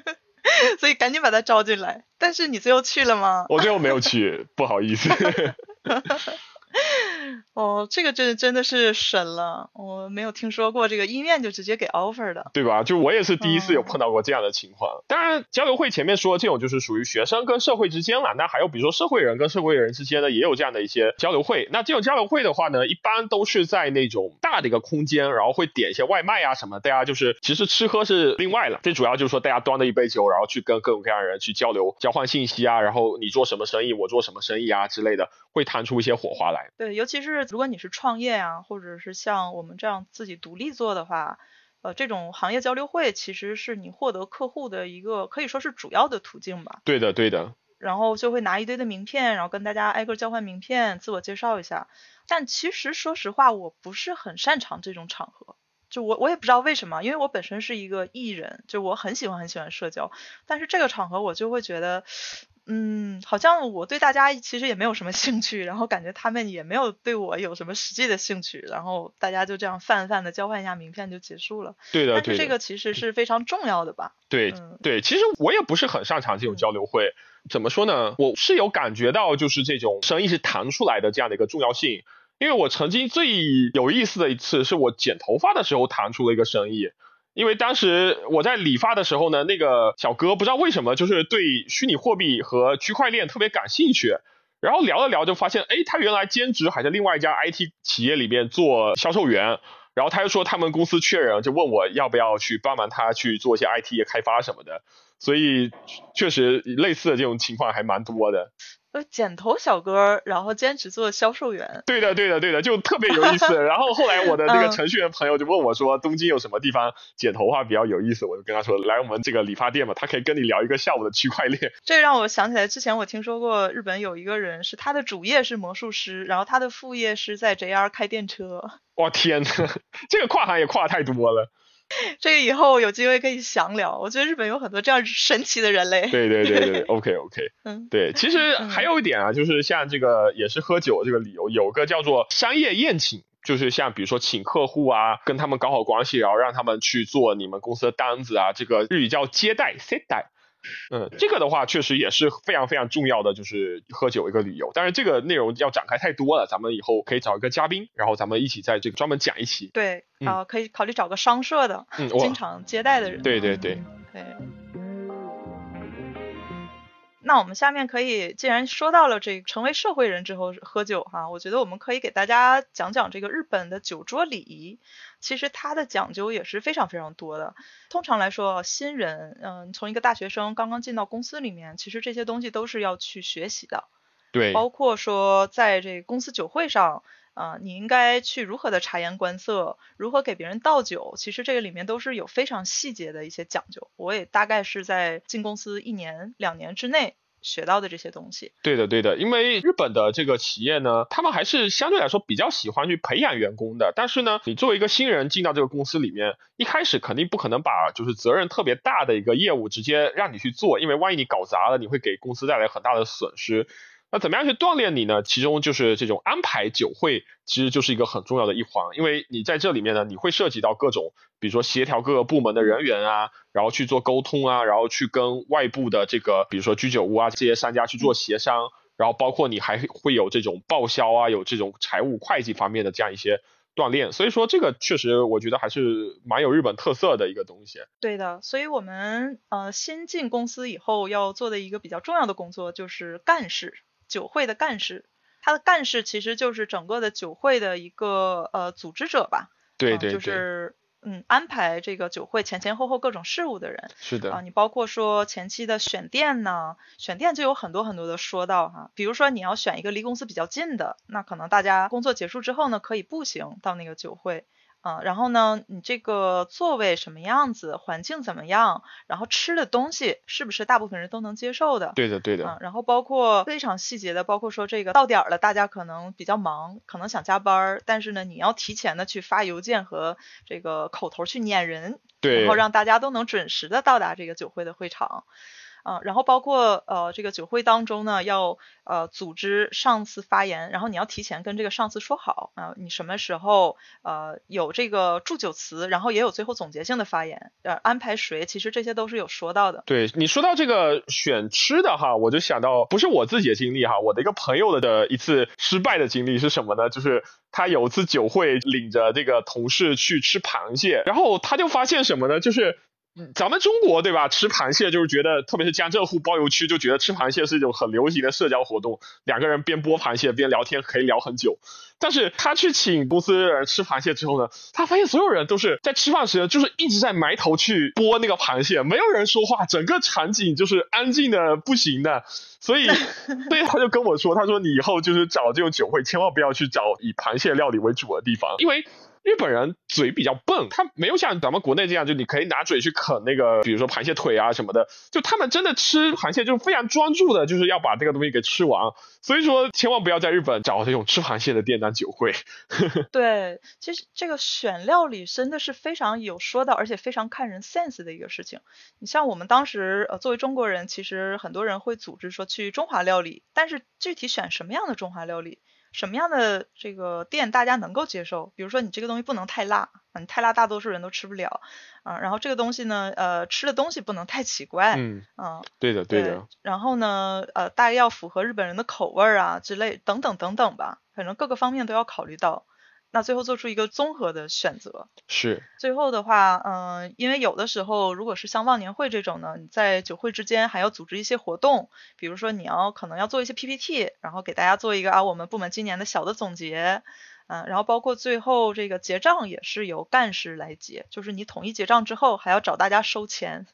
所以赶紧把他招进来。但是你最后去了吗？我最后没有去，不好意思。哦，这个真真的是神了，我没有听说过这个一面就直接给 offer 的，对吧？就我也是第一次有碰到过这样的情况。当然，交流会前面说这种就是属于学生跟社会之间了，那还有比如说社会人跟社会人之间呢，也有这样的一些交流会。那这种交流会的话呢，一般都是在那种大的一个空间，然后会点一些外卖啊什么，大家就是其实吃喝是另外了，最主要就是说大家端着一杯酒，然后去跟各种各样的人去交流、交换信息啊，然后你做什么生意，我做什么生意啊之类的，会弹出一些火花来。对，尤其是如果你是创业啊，或者是像我们这样自己独立做的话，呃，这种行业交流会其实是你获得客户的一个可以说是主要的途径吧。对的，对的。然后就会拿一堆的名片，然后跟大家挨个交换名片，自我介绍一下。但其实说实话，我不是很擅长这种场合。就我我也不知道为什么，因为我本身是一个艺人，就我很喜欢很喜欢社交，但是这个场合我就会觉得，嗯，好像我对大家其实也没有什么兴趣，然后感觉他们也没有对我有什么实际的兴趣，然后大家就这样泛泛的交换一下名片就结束了。对的，但是这个其实是非常重要的吧？对对，其实我也不是很擅长这种交流会，怎么说呢？我是有感觉到就是这种生意是谈出来的这样的一个重要性。因为我曾经最有意思的一次是我剪头发的时候谈出了一个生意，因为当时我在理发的时候呢，那个小哥不知道为什么就是对虚拟货币和区块链特别感兴趣，然后聊了聊就发现，哎，他原来兼职还在另外一家 IT 企业里面做销售员，然后他又说他们公司缺人，就问我要不要去帮忙他去做一些 IT 业开发什么的，所以确实类似的这种情况还蛮多的。呃，剪头小哥，然后兼职做销售员。对的，对的，对的，就特别有意思。然后后来我的那个程序员朋友就问我说：“东京有什么地方剪头发比较有意思？”我就跟他说：“来我们这个理发店嘛，他可以跟你聊一个下午的区块链。”这让我想起来，之前我听说过日本有一个人，是他的主业是魔术师，然后他的副业是在 JR 开电车。哇天呐，这个跨行也跨太多了。这个以后有机会可以详聊。我觉得日本有很多这样神奇的人类。对对对对，OK OK。嗯，对，其实还有一点啊，就是像这个也是喝酒这个理由，有个叫做商业宴请，就是像比如说请客户啊，跟他们搞好关系，然后让他们去做你们公司的单子啊，这个日语叫接待接待。嗯，这个的话确实也是非常非常重要的，就是喝酒一个理由。但是这个内容要展开太多了，咱们以后可以找一个嘉宾，然后咱们一起在这个专门讲一期。对，啊，可以考虑找个商社的，嗯，经常接待的人。对对对。对。那我们下面可以，既然说到了这成为社会人之后喝酒哈，我觉得我们可以给大家讲讲这个日本的酒桌礼仪。其实它的讲究也是非常非常多的。通常来说，新人，嗯，从一个大学生刚刚进到公司里面，其实这些东西都是要去学习的。对。包括说，在这公司酒会上，啊，你应该去如何的察言观色，如何给别人倒酒，其实这个里面都是有非常细节的一些讲究。我也大概是在进公司一年两年之内。学到的这些东西，对的，对的，因为日本的这个企业呢，他们还是相对来说比较喜欢去培养员工的。但是呢，你作为一个新人进到这个公司里面，一开始肯定不可能把就是责任特别大的一个业务直接让你去做，因为万一你搞砸了，你会给公司带来很大的损失。那怎么样去锻炼你呢？其中就是这种安排酒会，其实就是一个很重要的一环，因为你在这里面呢，你会涉及到各种，比如说协调各个部门的人员啊，然后去做沟通啊，然后去跟外部的这个，比如说居酒屋啊这些商家去做协商，然后包括你还会有这种报销啊，有这种财务会计方面的这样一些锻炼，所以说这个确实我觉得还是蛮有日本特色的一个东西。对的，所以我们呃新进公司以后要做的一个比较重要的工作就是干事。酒会的干事，他的干事其实就是整个的酒会的一个呃组织者吧？对对对，就是嗯安排这个酒会前前后后各种事务的人。是的啊，你包括说前期的选店呢，选店就有很多很多的说道哈，比如说你要选一个离公司比较近的，那可能大家工作结束之后呢，可以步行到那个酒会。啊，然后呢，你这个座位什么样子，环境怎么样，然后吃的东西是不是大部分人都能接受的？对的，对的。啊，然后包括非常细节的，包括说这个到点儿了，大家可能比较忙，可能想加班，但是呢，你要提前的去发邮件和这个口头去撵人，对，然后让大家都能准时的到达这个酒会的会场。啊，然后包括呃这个酒会当中呢，要呃组织上司发言，然后你要提前跟这个上司说好啊，你什么时候呃有这个祝酒词，然后也有最后总结性的发言，呃安排谁，其实这些都是有说到的。对你说到这个选吃的哈，我就想到不是我自己的经历哈，我的一个朋友的的一次失败的经历是什么呢？就是他有一次酒会领着这个同事去吃螃蟹，然后他就发现什么呢？就是。咱们中国对吧？吃螃蟹就是觉得，特别是江浙沪包邮区，就觉得吃螃蟹是一种很流行的社交活动。两个人边剥螃蟹边聊天，可以聊很久。但是他去请公司人吃螃蟹之后呢，他发现所有人都是在吃饭时就是一直在埋头去剥那个螃蟹，没有人说话，整个场景就是安静的不行的。所以，所以他就跟我说，他说你以后就是找这种酒会，千万不要去找以螃蟹料理为主的地方，因为。日本人嘴比较笨，他没有像咱们国内这样，就你可以拿嘴去啃那个，比如说螃蟹腿啊什么的，就他们真的吃螃蟹就是非常专注的，就是要把这个东西给吃完。所以说，千万不要在日本找这种吃螃蟹的店当酒会。对，其实这个选料理真的是非常有说道，而且非常看人 sense 的一个事情。你像我们当时呃作为中国人，其实很多人会组织说去中华料理，但是具体选什么样的中华料理？什么样的这个店大家能够接受？比如说你这个东西不能太辣，嗯太辣大多数人都吃不了啊。然后这个东西呢，呃，吃的东西不能太奇怪，嗯，嗯，对的，对的。然后呢，呃，大概要符合日本人的口味啊之类，等等等等吧，反正各个方面都要考虑到。那最后做出一个综合的选择是。最后的话，嗯，因为有的时候，如果是像忘年会这种呢，你在酒会之间还要组织一些活动，比如说你要可能要做一些 PPT，然后给大家做一个啊我们部门今年的小的总结，嗯，然后包括最后这个结账也是由干事来结，就是你统一结账之后还要找大家收钱。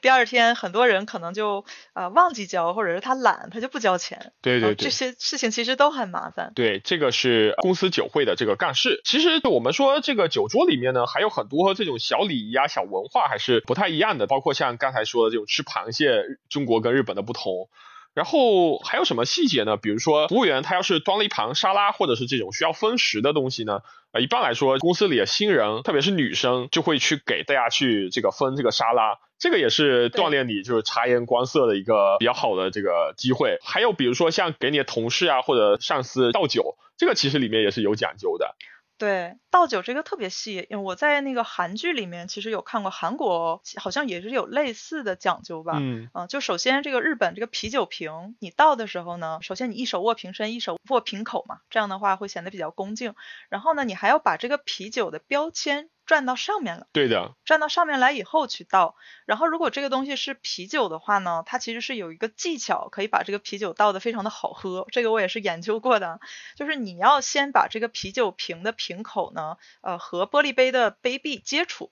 第二天，很多人可能就啊忘记交，或者是他懒，他就不交钱。对对对，这些事情其实都很麻烦。对，这个是公司酒会的这个干事。其实我们说这个酒桌里面呢，还有很多这种小礼仪啊、小文化还是不太一样的，包括像刚才说的这种吃螃蟹，中国跟日本的不同。然后还有什么细节呢？比如说服务员他要是端了一盘沙拉，或者是这种需要分食的东西呢？呃，一般来说公司里的新人，特别是女生，就会去给大家去这个分这个沙拉。这个也是锻炼你就是察言观色的一个比较好的这个机会。还有比如说像给你的同事啊或者上司倒酒，这个其实里面也是有讲究的。对，倒酒这个特别细，因为我在那个韩剧里面其实有看过，韩国好像也是有类似的讲究吧。嗯。嗯，就首先这个日本这个啤酒瓶，你倒的时候呢，首先你一手握瓶身，一手握瓶口嘛，这样的话会显得比较恭敬。然后呢，你还要把这个啤酒的标签。转到上面了，对的，转到上面来以后去倒。然后如果这个东西是啤酒的话呢，它其实是有一个技巧，可以把这个啤酒倒的非常的好喝。这个我也是研究过的，就是你要先把这个啤酒瓶的瓶口呢，呃，和玻璃杯的杯壁接触。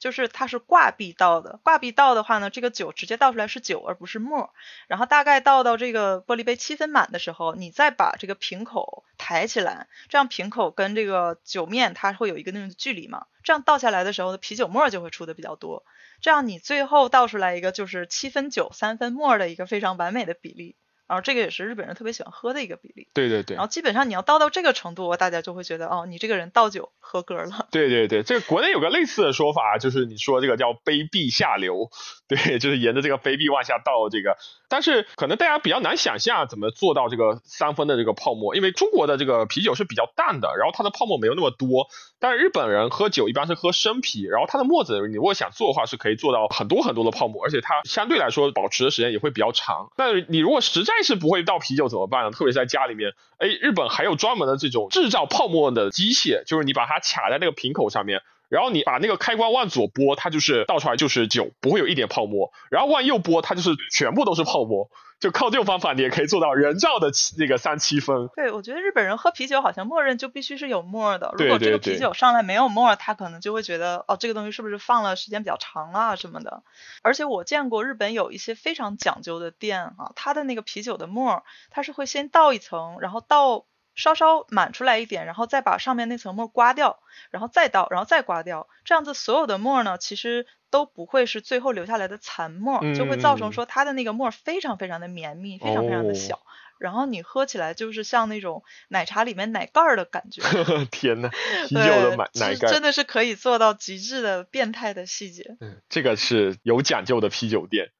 就是它是挂壁倒的，挂壁倒的话呢，这个酒直接倒出来是酒而不是沫。然后大概倒到这个玻璃杯七分满的时候，你再把这个瓶口抬起来，这样瓶口跟这个酒面它会有一个那种距离嘛，这样倒下来的时候，啤酒沫就会出的比较多。这样你最后倒出来一个就是七分酒三分沫的一个非常完美的比例。然后这个也是日本人特别喜欢喝的一个比例。对对对。然后基本上你要倒到这个程度，大家就会觉得哦，你这个人倒酒合格了。对对对，这个国内有个类似的说法，就是你说这个叫杯壁下流，对，就是沿着这个杯壁往下倒这个。但是可能大家比较难想象怎么做到这个三分的这个泡沫，因为中国的这个啤酒是比较淡的，然后它的泡沫没有那么多。但是日本人喝酒一般是喝生啤，然后它的沫子你如果想做的话，是可以做到很多很多的泡沫，而且它相对来说保持的时间也会比较长。那你如果实在是不会倒啤酒怎么办呢？特别是在家里面，哎，日本还有专门的这种制造泡沫的机械，就是你把它卡在那个瓶口上面。然后你把那个开关往左拨，它就是倒出来就是酒，不会有一点泡沫。然后往右拨，它就是全部都是泡沫。就靠这种方法，你也可以做到人造的那个三七分。对，我觉得日本人喝啤酒好像默认就必须是有沫的。如果这个啤酒上来没有沫，他可能就会觉得哦，这个东西是不是放了时间比较长啊什么的。而且我见过日本有一些非常讲究的店啊，它的那个啤酒的沫，它是会先倒一层，然后倒。稍稍满出来一点，然后再把上面那层沫刮掉，然后再倒，然后再刮掉，这样子所有的沫呢，其实都不会是最后留下来的残沫，就会造成说它的那个沫非常非常的绵密，非常非常的小，然后你喝起来就是像那种奶茶里面奶盖儿的感觉。天呐，啤酒的奶奶盖真的是可以做到极致的变态的细节。嗯，这个是有讲究的啤酒店。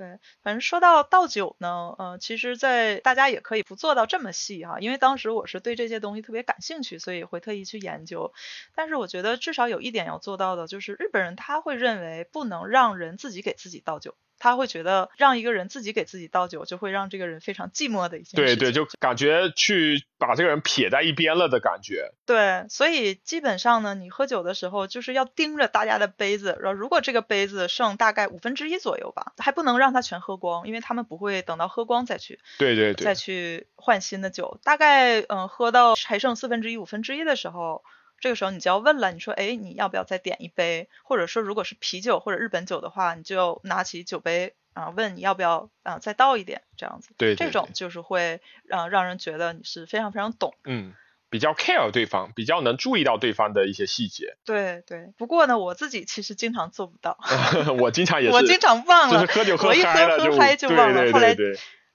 对，反正说到倒酒呢，嗯，其实，在大家也可以不做到这么细哈，因为当时我是对这些东西特别感兴趣，所以会特意去研究。但是我觉得至少有一点要做到的，就是日本人他会认为不能让人自己给自己倒酒。他会觉得让一个人自己给自己倒酒，就会让这个人非常寂寞的一件事。对对，就感觉去把这个人撇在一边了的感觉。对，所以基本上呢，你喝酒的时候就是要盯着大家的杯子，然后如果这个杯子剩大概五分之一左右吧，还不能让他全喝光，因为他们不会等到喝光再去。对对对。再去换新的酒，大概嗯喝到还剩四分之一、五分之一的时候。这个时候你就要问了，你说，哎，你要不要再点一杯？或者说，如果是啤酒或者日本酒的话，你就拿起酒杯啊，问你要不要啊，再倒一点，这样子。对。这种就是会让让人觉得你是非常非常懂。嗯。比较 care 对方，比较能注意到对方的一些细节。对对，不过呢，我自己其实经常做不到。我经常也是，我经常忘了，就是喝酒喝嗨了喝嗨就忘了。后来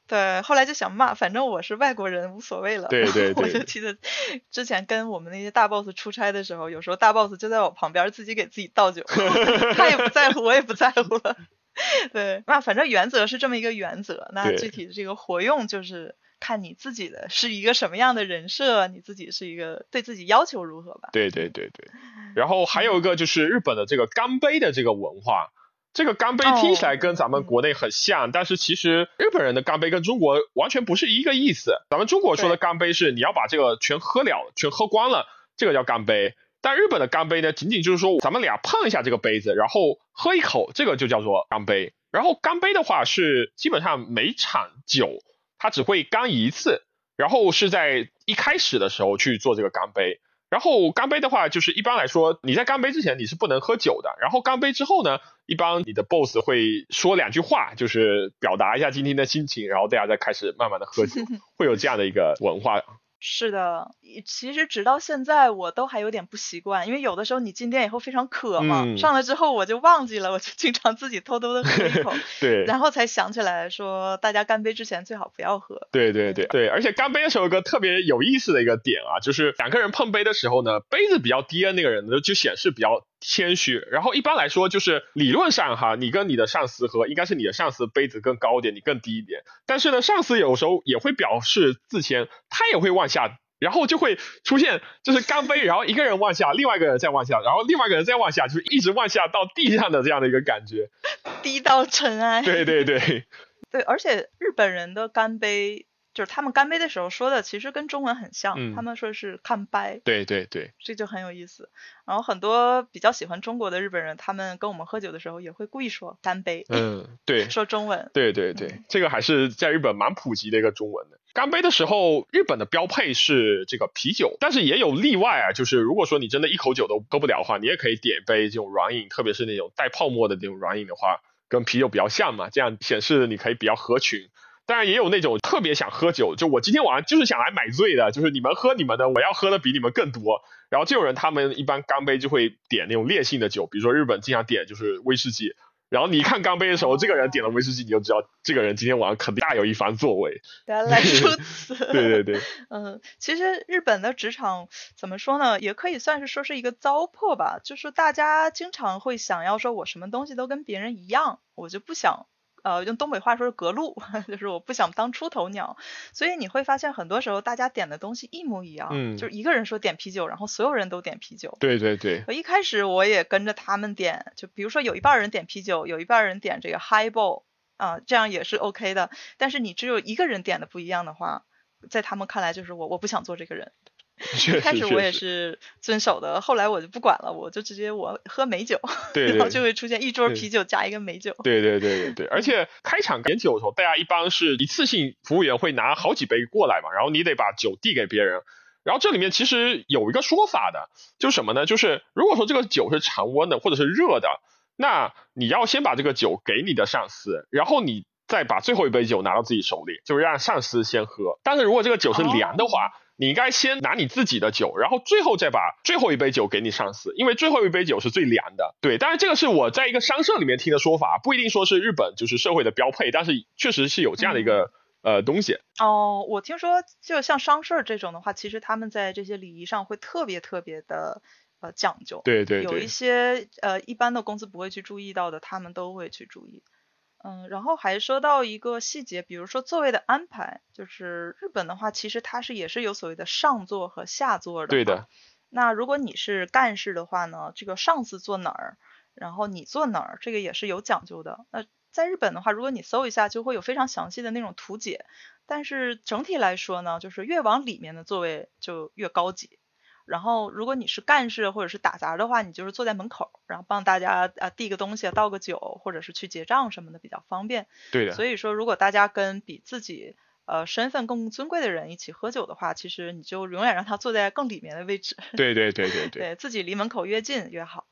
对对，后来就想骂，反正我是外国人，无所谓了。对 对对。我就记得之前跟我们那些大 boss 出差的时候，有时候大 boss 就在我旁边自己给自己倒酒，他也不在乎，我也不在乎了。对，那反正原则是这么一个原则，那具体的这个活用就是。看你自己的是一个什么样的人设，你自己是一个对自己要求如何吧。对对对对，然后还有一个就是日本的这个干杯的这个文化，这个干杯听起来跟咱们国内很像，但是其实日本人的干杯跟中国完全不是一个意思。咱们中国说的干杯是你要把这个全喝了，全喝光了，这个叫干杯。但日本的干杯呢，仅仅就是说咱们俩碰一下这个杯子，然后喝一口，这个就叫做干杯。然后干杯的话是基本上每场酒。它只会干一次，然后是在一开始的时候去做这个干杯。然后干杯的话，就是一般来说你在干杯之前你是不能喝酒的。然后干杯之后呢，一般你的 boss 会说两句话，就是表达一下今天的心情，然后大家再开始慢慢的喝酒，会有这样的一个文化。是的，其实直到现在我都还有点不习惯，因为有的时候你进店以后非常渴嘛，上来之后我就忘记了，我就经常自己偷偷的喝一口，对，然后才想起来说大家干杯之前最好不要喝。对对对对，而且干杯的时候有个特别有意思的一个点啊，就是两个人碰杯的时候呢，杯子比较低的那个人呢就显示比较。谦虚，然后一般来说就是理论上哈，你跟你的上司喝，应该是你的上司杯子更高一点，你更低一点。但是呢，上司有时候也会表示自谦，他也会往下，然后就会出现就是干杯，然后一个人往下，另外一个人再往下，然后另外一个人再往下，就是一直往下到地上的这样的一个感觉，低到尘埃。对对对，对，而且日本人的干杯。就是他们干杯的时候说的，其实跟中文很像，他们说是看杯。对对对，这就很有意思。然后很多比较喜欢中国的日本人，他们跟我们喝酒的时候也会故意说干杯。嗯，对，说中文。对对对，这个还是在日本蛮普及的一个中文的。干杯的时候，日本的标配是这个啤酒，但是也有例外啊，就是如果说你真的一口酒都喝不了的话，你也可以点杯这种软饮，特别是那种带泡沫的这种软饮的话，跟啤酒比较像嘛，这样显示你可以比较合群。当然也有那种特别想喝酒，就我今天晚上就是想来买醉的，就是你们喝你们的，我要喝的比你们更多。然后这种人他们一般干杯就会点那种烈性的酒，比如说日本经常点就是威士忌。然后你一看干杯的时候，这个人点了威士忌，你就知道这个人今天晚上肯定大有一番作为。原来如此。对对对。嗯，其实日本的职场怎么说呢，也可以算是说是一个糟粕吧，就是大家经常会想要说我什么东西都跟别人一样，我就不想。呃，用东北话说是隔路，就是我不想当出头鸟，所以你会发现很多时候大家点的东西一模一样，嗯，就是一个人说点啤酒，然后所有人都点啤酒。对对对。我一开始我也跟着他们点，就比如说有一半人点啤酒，有一半人点这个 highball，啊，这样也是 OK 的。但是你只有一个人点的不一样的话，在他们看来就是我我不想做这个人。一开始我也是遵守的，后来我就不管了，我就直接我喝美酒，对，然后就会出现一桌啤酒加一个美酒。对对对对对，而且开场点酒的时候，大家一般是一次性，服务员会拿好几杯过来嘛，然后你得把酒递给别人。然后这里面其实有一个说法的，就是什么呢？就是如果说这个酒是常温的或者是热的，那你要先把这个酒给你的上司，然后你再把最后一杯酒拿到自己手里，就是让上司先喝。但是如果这个酒是凉的话，你应该先拿你自己的酒，然后最后再把最后一杯酒给你上司，因为最后一杯酒是最凉的。对，当然这个是我在一个商社里面听的说法，不一定说是日本就是社会的标配，但是确实是有这样的一个呃东西。哦，我听说就像商社这种的话，其实他们在这些礼仪上会特别特别的呃讲究。对对对。有一些呃一般的公司不会去注意到的，他们都会去注意。嗯，然后还说到一个细节，比如说座位的安排，就是日本的话，其实它是也是有所谓的上座和下座的。对的。那如果你是干事的话呢，这个上司坐哪儿，然后你坐哪儿，这个也是有讲究的。那在日本的话，如果你搜一下，就会有非常详细的那种图解。但是整体来说呢，就是越往里面的座位就越高级。然后，如果你是干事或者是打杂的话，你就是坐在门口，然后帮大家啊递个东西、倒个酒，或者是去结账什么的比较方便。对的。所以说，如果大家跟比自己呃身份更尊贵的人一起喝酒的话，其实你就永远让他坐在更里面的位置。对对对对对。对自己离门口越近越好。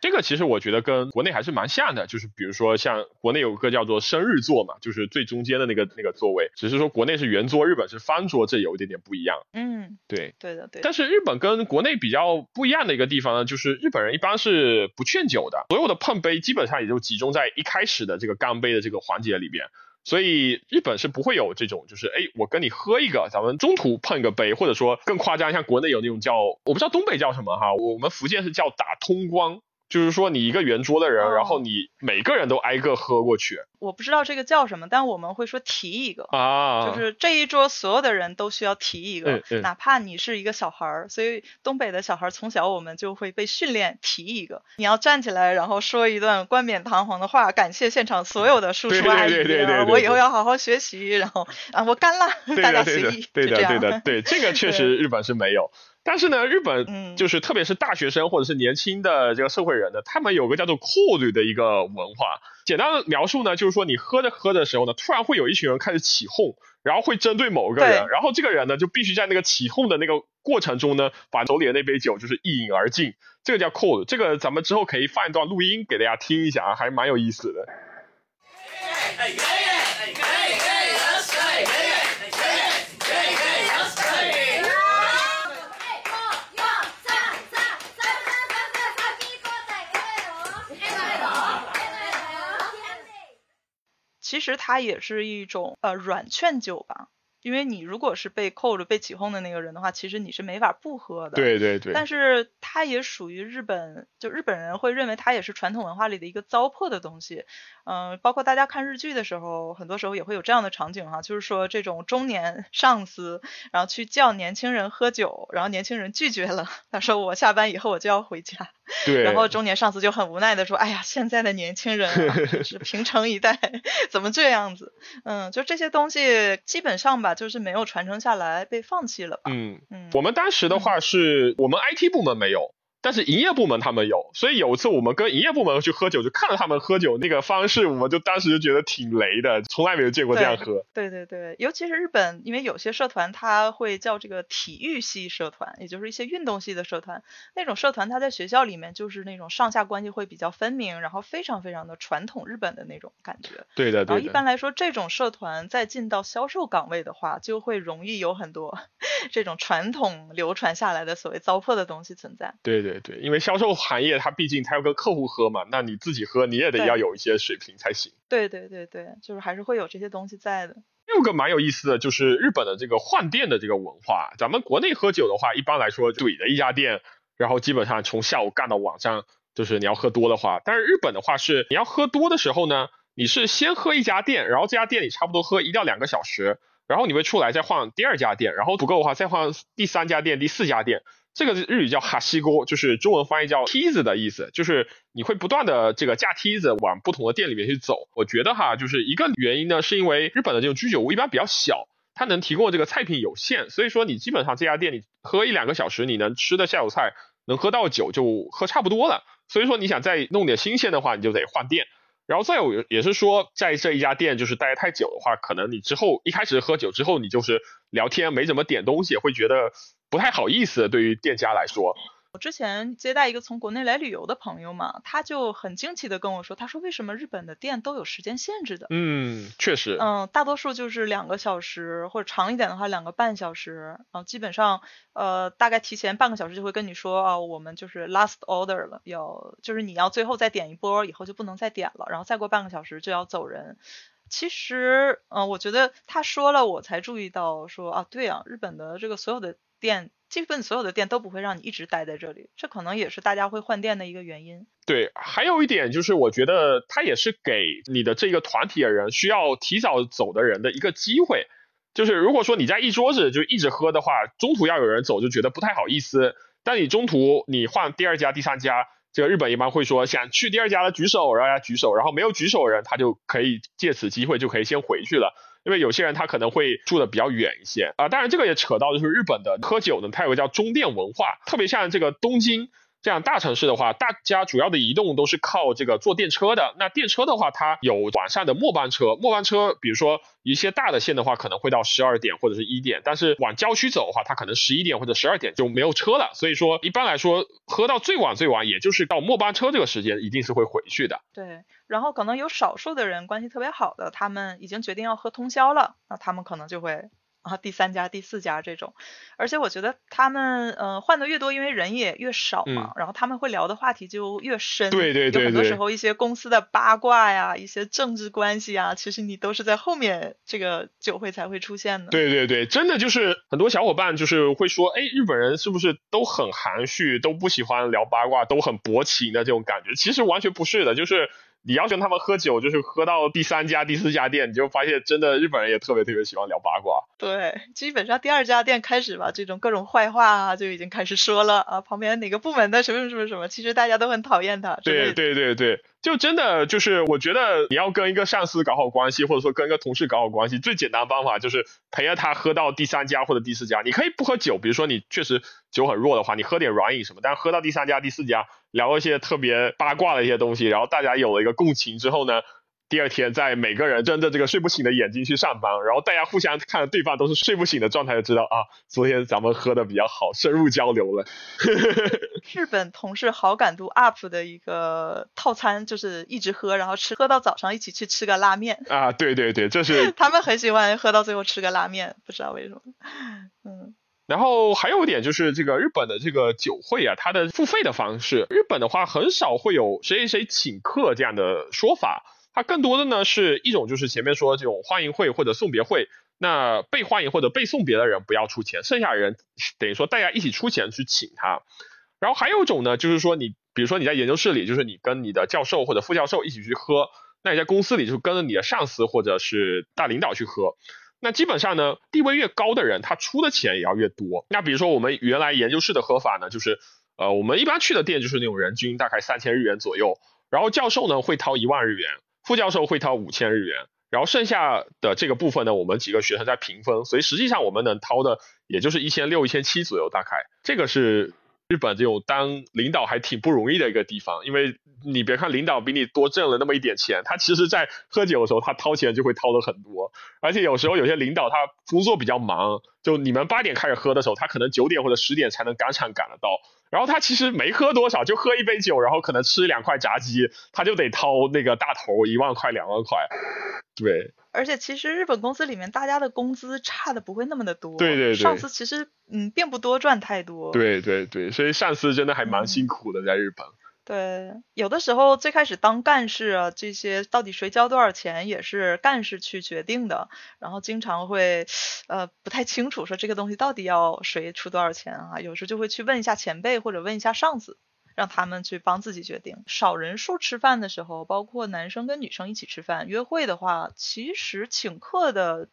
这个其实我觉得跟国内还是蛮像的，就是比如说像国内有个叫做生日座嘛，就是最中间的那个那个座位，只是说国内是圆桌，日本是方桌，这有一点点不一样。嗯，对，对的，对。但是日本跟国内比较不一样的一个地方呢，就是日本人一般是不劝酒的，所有的碰杯基本上也就集中在一开始的这个干杯的这个环节里边。所以日本是不会有这种，就是哎，我跟你喝一个，咱们中途碰个杯，或者说更夸张，像国内有那种叫，我不知道东北叫什么哈，我们福建是叫打通关。就是说，你一个圆桌的人，然后你每个人都挨个喝过去。我不知道这个叫什么，但我们会说提一个啊，就是这一桌所有的人都需要提一个，哪怕你是一个小孩儿。所以东北的小孩从小我们就会被训练提一个，你要站起来，然后说一段冠冕堂皇的话，感谢现场所有的叔叔阿姨，我以后要好好学习，然后啊，我干了，大家随意，对的，对的，对，这个确 实日本是没有。但是呢，日本就是特别是大学生或者是年轻的这个社会人呢，他们有个叫做 “cold” 的一个文化。简单的描述呢，就是说你喝着喝的时候呢，突然会有一群人开始起哄，然后会针对某个人，然后这个人呢就必须在那个起哄的那个过程中呢，把手里的那杯酒就是一饮而尽。这个叫 “cold”。这个咱们之后可以放一段录音给大家听一下啊，还蛮有意思的。其实它也是一种呃软劝酒吧。因为你如果是被扣着、被起哄的那个人的话，其实你是没法不喝的。对对对。但是它也属于日本，就日本人会认为它也是传统文化里的一个糟粕的东西。嗯，包括大家看日剧的时候，很多时候也会有这样的场景哈，就是说这种中年 上司，然后去叫年轻人喝酒，然后年轻人拒绝了，他说我下班以后我就要回家。对。然后中年上司就很无奈的说：“哎呀，现在的年轻人 是平成一代，怎么这样子？”嗯，就这些东西基本上吧。就是没有传承下来，被放弃了吧？嗯嗯，我们当时的话是我们 IT 部门没有。但是营业部门他们有，所以有一次我们跟营业部门去喝酒，就看到他们喝酒那个方式，我们就当时就觉得挺雷的，从来没有见过这样喝。对对对，尤其是日本，因为有些社团他会叫这个体育系社团，也就是一些运动系的社团，那种社团他在学校里面就是那种上下关系会比较分明，然后非常非常的传统日本的那种感觉。对的，然后一般来说，这种社团再进到销售岗位的话，就会容易有很多 这种传统流传下来的所谓糟粕的东西存在。对对。对对，因为销售行业它毕竟它要跟客户喝嘛，那你自己喝你也得要有一些水平才行。对对对对，就是还是会有这些东西在的。有个蛮有意思的就是日本的这个换店的这个文化，咱们国内喝酒的话，一般来说怼的一家店，然后基本上从下午干到晚上，就是你要喝多的话。但是日本的话是你要喝多的时候呢，你是先喝一家店，然后这家店里差不多喝一到两个小时，然后你会出来再换第二家店，然后不够的话再换第三家店、第四家店。这个日语叫哈西锅，就是中文翻译叫梯子的意思，就是你会不断的这个架梯子往不同的店里面去走。我觉得哈，就是一个原因呢，是因为日本的这种居酒屋一般比较小，它能提供的这个菜品有限，所以说你基本上这家店里喝一两个小时，你能吃的下酒菜，能喝到酒就喝差不多了。所以说你想再弄点新鲜的话，你就得换店。然后再有也是说，在这一家店就是待太久的话，可能你之后一开始喝酒之后，你就是聊天没怎么点东西，会觉得不太好意思，对于店家来说。我之前接待一个从国内来旅游的朋友嘛，他就很惊奇的跟我说，他说为什么日本的店都有时间限制的？嗯，确实。嗯，大多数就是两个小时，或者长一点的话两个半小时。然后基本上，呃，大概提前半个小时就会跟你说啊，我们就是 last order 了，要就是你要最后再点一波，以后就不能再点了，然后再过半个小时就要走人。其实，嗯，我觉得他说了，我才注意到说啊，对啊，日本的这个所有的店。基本所有的店都不会让你一直待在这里，这可能也是大家会换店的一个原因。对，还有一点就是，我觉得它也是给你的这个团体的人需要提早走的人的一个机会。就是如果说你在一桌子就一直喝的话，中途要有人走就觉得不太好意思。但你中途你换第二家、第三家，这个日本一般会说想去第二家的举手，然后举手，然后没有举手的人他就可以借此机会就可以先回去了。因为有些人他可能会住的比较远一些啊，当然这个也扯到就是日本的喝酒呢，它有个叫中电文化，特别像这个东京，这样大城市的话，大家主要的移动都是靠这个坐电车的。那电车的话，它有晚上的末班车，末班车比如说一些大的线的话，可能会到十二点或者是一点，但是往郊区走的话，它可能十一点或者十二点就没有车了。所以说，一般来说，喝到最晚最晚，也就是到末班车这个时间，一定是会回去的。对，然后可能有少数的人关系特别好的，他们已经决定要喝通宵了，那他们可能就会。啊，第三家、第四家这种，而且我觉得他们，呃，换的越多，因为人也越少嘛，然后他们会聊的话题就越深。对对对。有很多时候，一些公司的八卦呀，一些政治关系啊，其实你都是在后面这个酒会才会出现的。对对对，真的就是很多小伙伴就是会说，哎，日本人是不是都很含蓄，都不喜欢聊八卦，都很薄情的这种感觉？其实完全不是的，就是。你要跟他们喝酒，就是喝到第三家、第四家店，你就发现真的日本人也特别特别喜欢聊八卦。对，基本上第二家店开始吧，这种各种坏话啊就已经开始说了啊，旁边哪个部门的什么什么什么，其实大家都很讨厌他。对对对对，就真的就是我觉得你要跟一个上司搞好关系，或者说跟一个同事搞好关系，最简单方法就是陪着他喝到第三家或者第四家。你可以不喝酒，比如说你确实酒很弱的话，你喝点软饮什么，但喝到第三家、第四家。聊一些特别八卦的一些东西，然后大家有了一个共情之后呢，第二天在每个人睁着这个睡不醒的眼睛去上班，然后大家互相看着对方都是睡不醒的状态，就知道啊，昨天咱们喝的比较好，深入交流了。日本同事好感度 up 的一个套餐就是一直喝，然后吃喝到早上一起去吃个拉面。啊，对对对，这是 他们很喜欢喝到最后吃个拉面，不知道为什么，嗯。然后还有一点就是这个日本的这个酒会啊，它的付费的方式，日本的话很少会有谁谁谁请客这样的说法，它更多的呢是一种就是前面说这种欢迎会或者送别会，那被欢迎或者被送别的人不要出钱，剩下人等于说大家一起出钱去请他。然后还有一种呢，就是说你比如说你在研究室里，就是你跟你的教授或者副教授一起去喝，那你在公司里就跟着你的上司或者是大领导去喝。那基本上呢，地位越高的人，他出的钱也要越多。那比如说我们原来研究室的喝法呢，就是呃，我们一般去的店就是那种人均大概三千日元左右，然后教授呢会掏一万日元，副教授会掏五千日元，然后剩下的这个部分呢，我们几个学生在平分，所以实际上我们能掏的也就是一千六、一千七左右，大概这个是。日本这种当领导还挺不容易的一个地方，因为你别看领导比你多挣了那么一点钱，他其实在喝酒的时候他掏钱就会掏的很多，而且有时候有些领导他工作比较忙，就你们八点开始喝的时候，他可能九点或者十点才能赶场赶得到，然后他其实没喝多少，就喝一杯酒，然后可能吃两块炸鸡，他就得掏那个大头一万块两万块，对。而且其实日本公司里面大家的工资差的不会那么的多，对对对，上司其实嗯并不多赚太多，对对对，所以上司真的还蛮辛苦的在日本。对，有的时候最开始当干事啊，这些到底谁交多少钱也是干事去决定的，然后经常会呃不太清楚说这个东西到底要谁出多少钱啊，有时候就会去问一下前辈或者问一下上司。让他们去帮自己决定。少人数吃饭的时候，包括男生跟女生一起吃饭、约会的话，其实请客的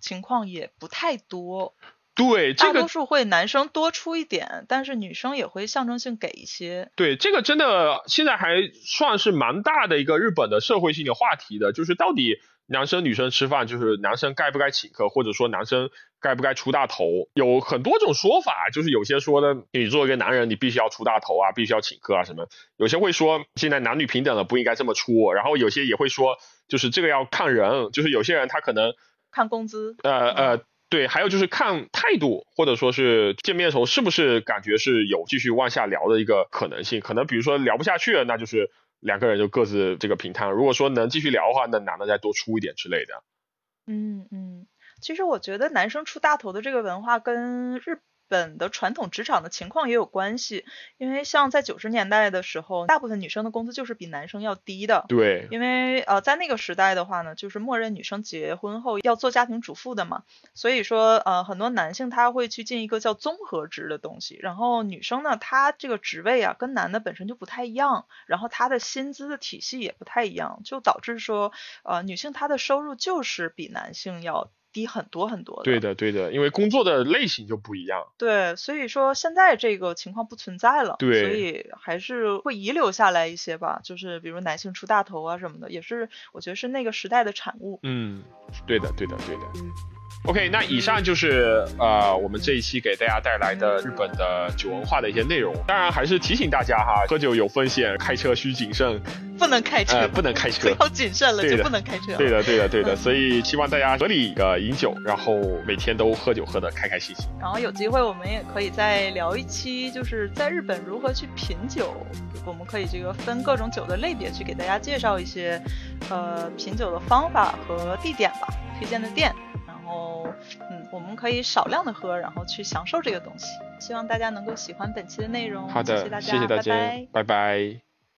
情况也不太多。对，大多数会男生多出一点，但是女生也会象征性给一些。对，这个真的现在还算是蛮大的一个日本的社会性的话题的，就是到底。男生女生吃饭就是男生该不该请客，或者说男生该不该出大头，有很多种说法。就是有些说的，你作为一个男人，你必须要出大头啊，必须要请客啊什么。有些会说现在男女平等了，不应该这么出。然后有些也会说，就是这个要看人，就是有些人他可能看工资。呃呃，对，还有就是看态度，或者说是见面的时候是不是感觉是有继续往下聊的一个可能性。可能比如说聊不下去了，那就是。两个人就各自这个平摊，如果说能继续聊的话，那男的再多出一点之类的。嗯嗯，其实我觉得男生出大头的这个文化跟日。本的传统职场的情况也有关系，因为像在九十年代的时候，大部分女生的工资就是比男生要低的。对，因为呃在那个时代的话呢，就是默认女生结婚后要做家庭主妇的嘛，所以说呃很多男性他会去进一个叫综合职的东西，然后女生呢她这个职位啊跟男的本身就不太一样，然后她的薪资的体系也不太一样，就导致说呃女性她的收入就是比男性要。低很多很多的，对的对的，因为工作的类型就不一样。对，所以说现在这个情况不存在了，对，所以还是会遗留下来一些吧，就是比如男性出大头啊什么的，也是我觉得是那个时代的产物。嗯，对的对的对的。OK，那以上就是呃我们这一期给大家带来的日本的酒文化的一些内容。当然还是提醒大家哈，喝酒有风险，开车需谨慎，不能开车，不能开车，要谨慎了就不能开车。对的，对的，对的。所以希望大家合理的饮酒，然后每天都喝酒喝的开开心心。然后有机会我们也可以再聊一期，就是在日本如何去品酒，我们可以这个分各种酒的类别去给大家介绍一些呃品酒的方法和地点吧，推荐的店。哦，嗯，我们可以少量的喝，然后去享受这个东西。希望大家能够喜欢本期的内容。好的，谢谢大家，拜拜，拜拜。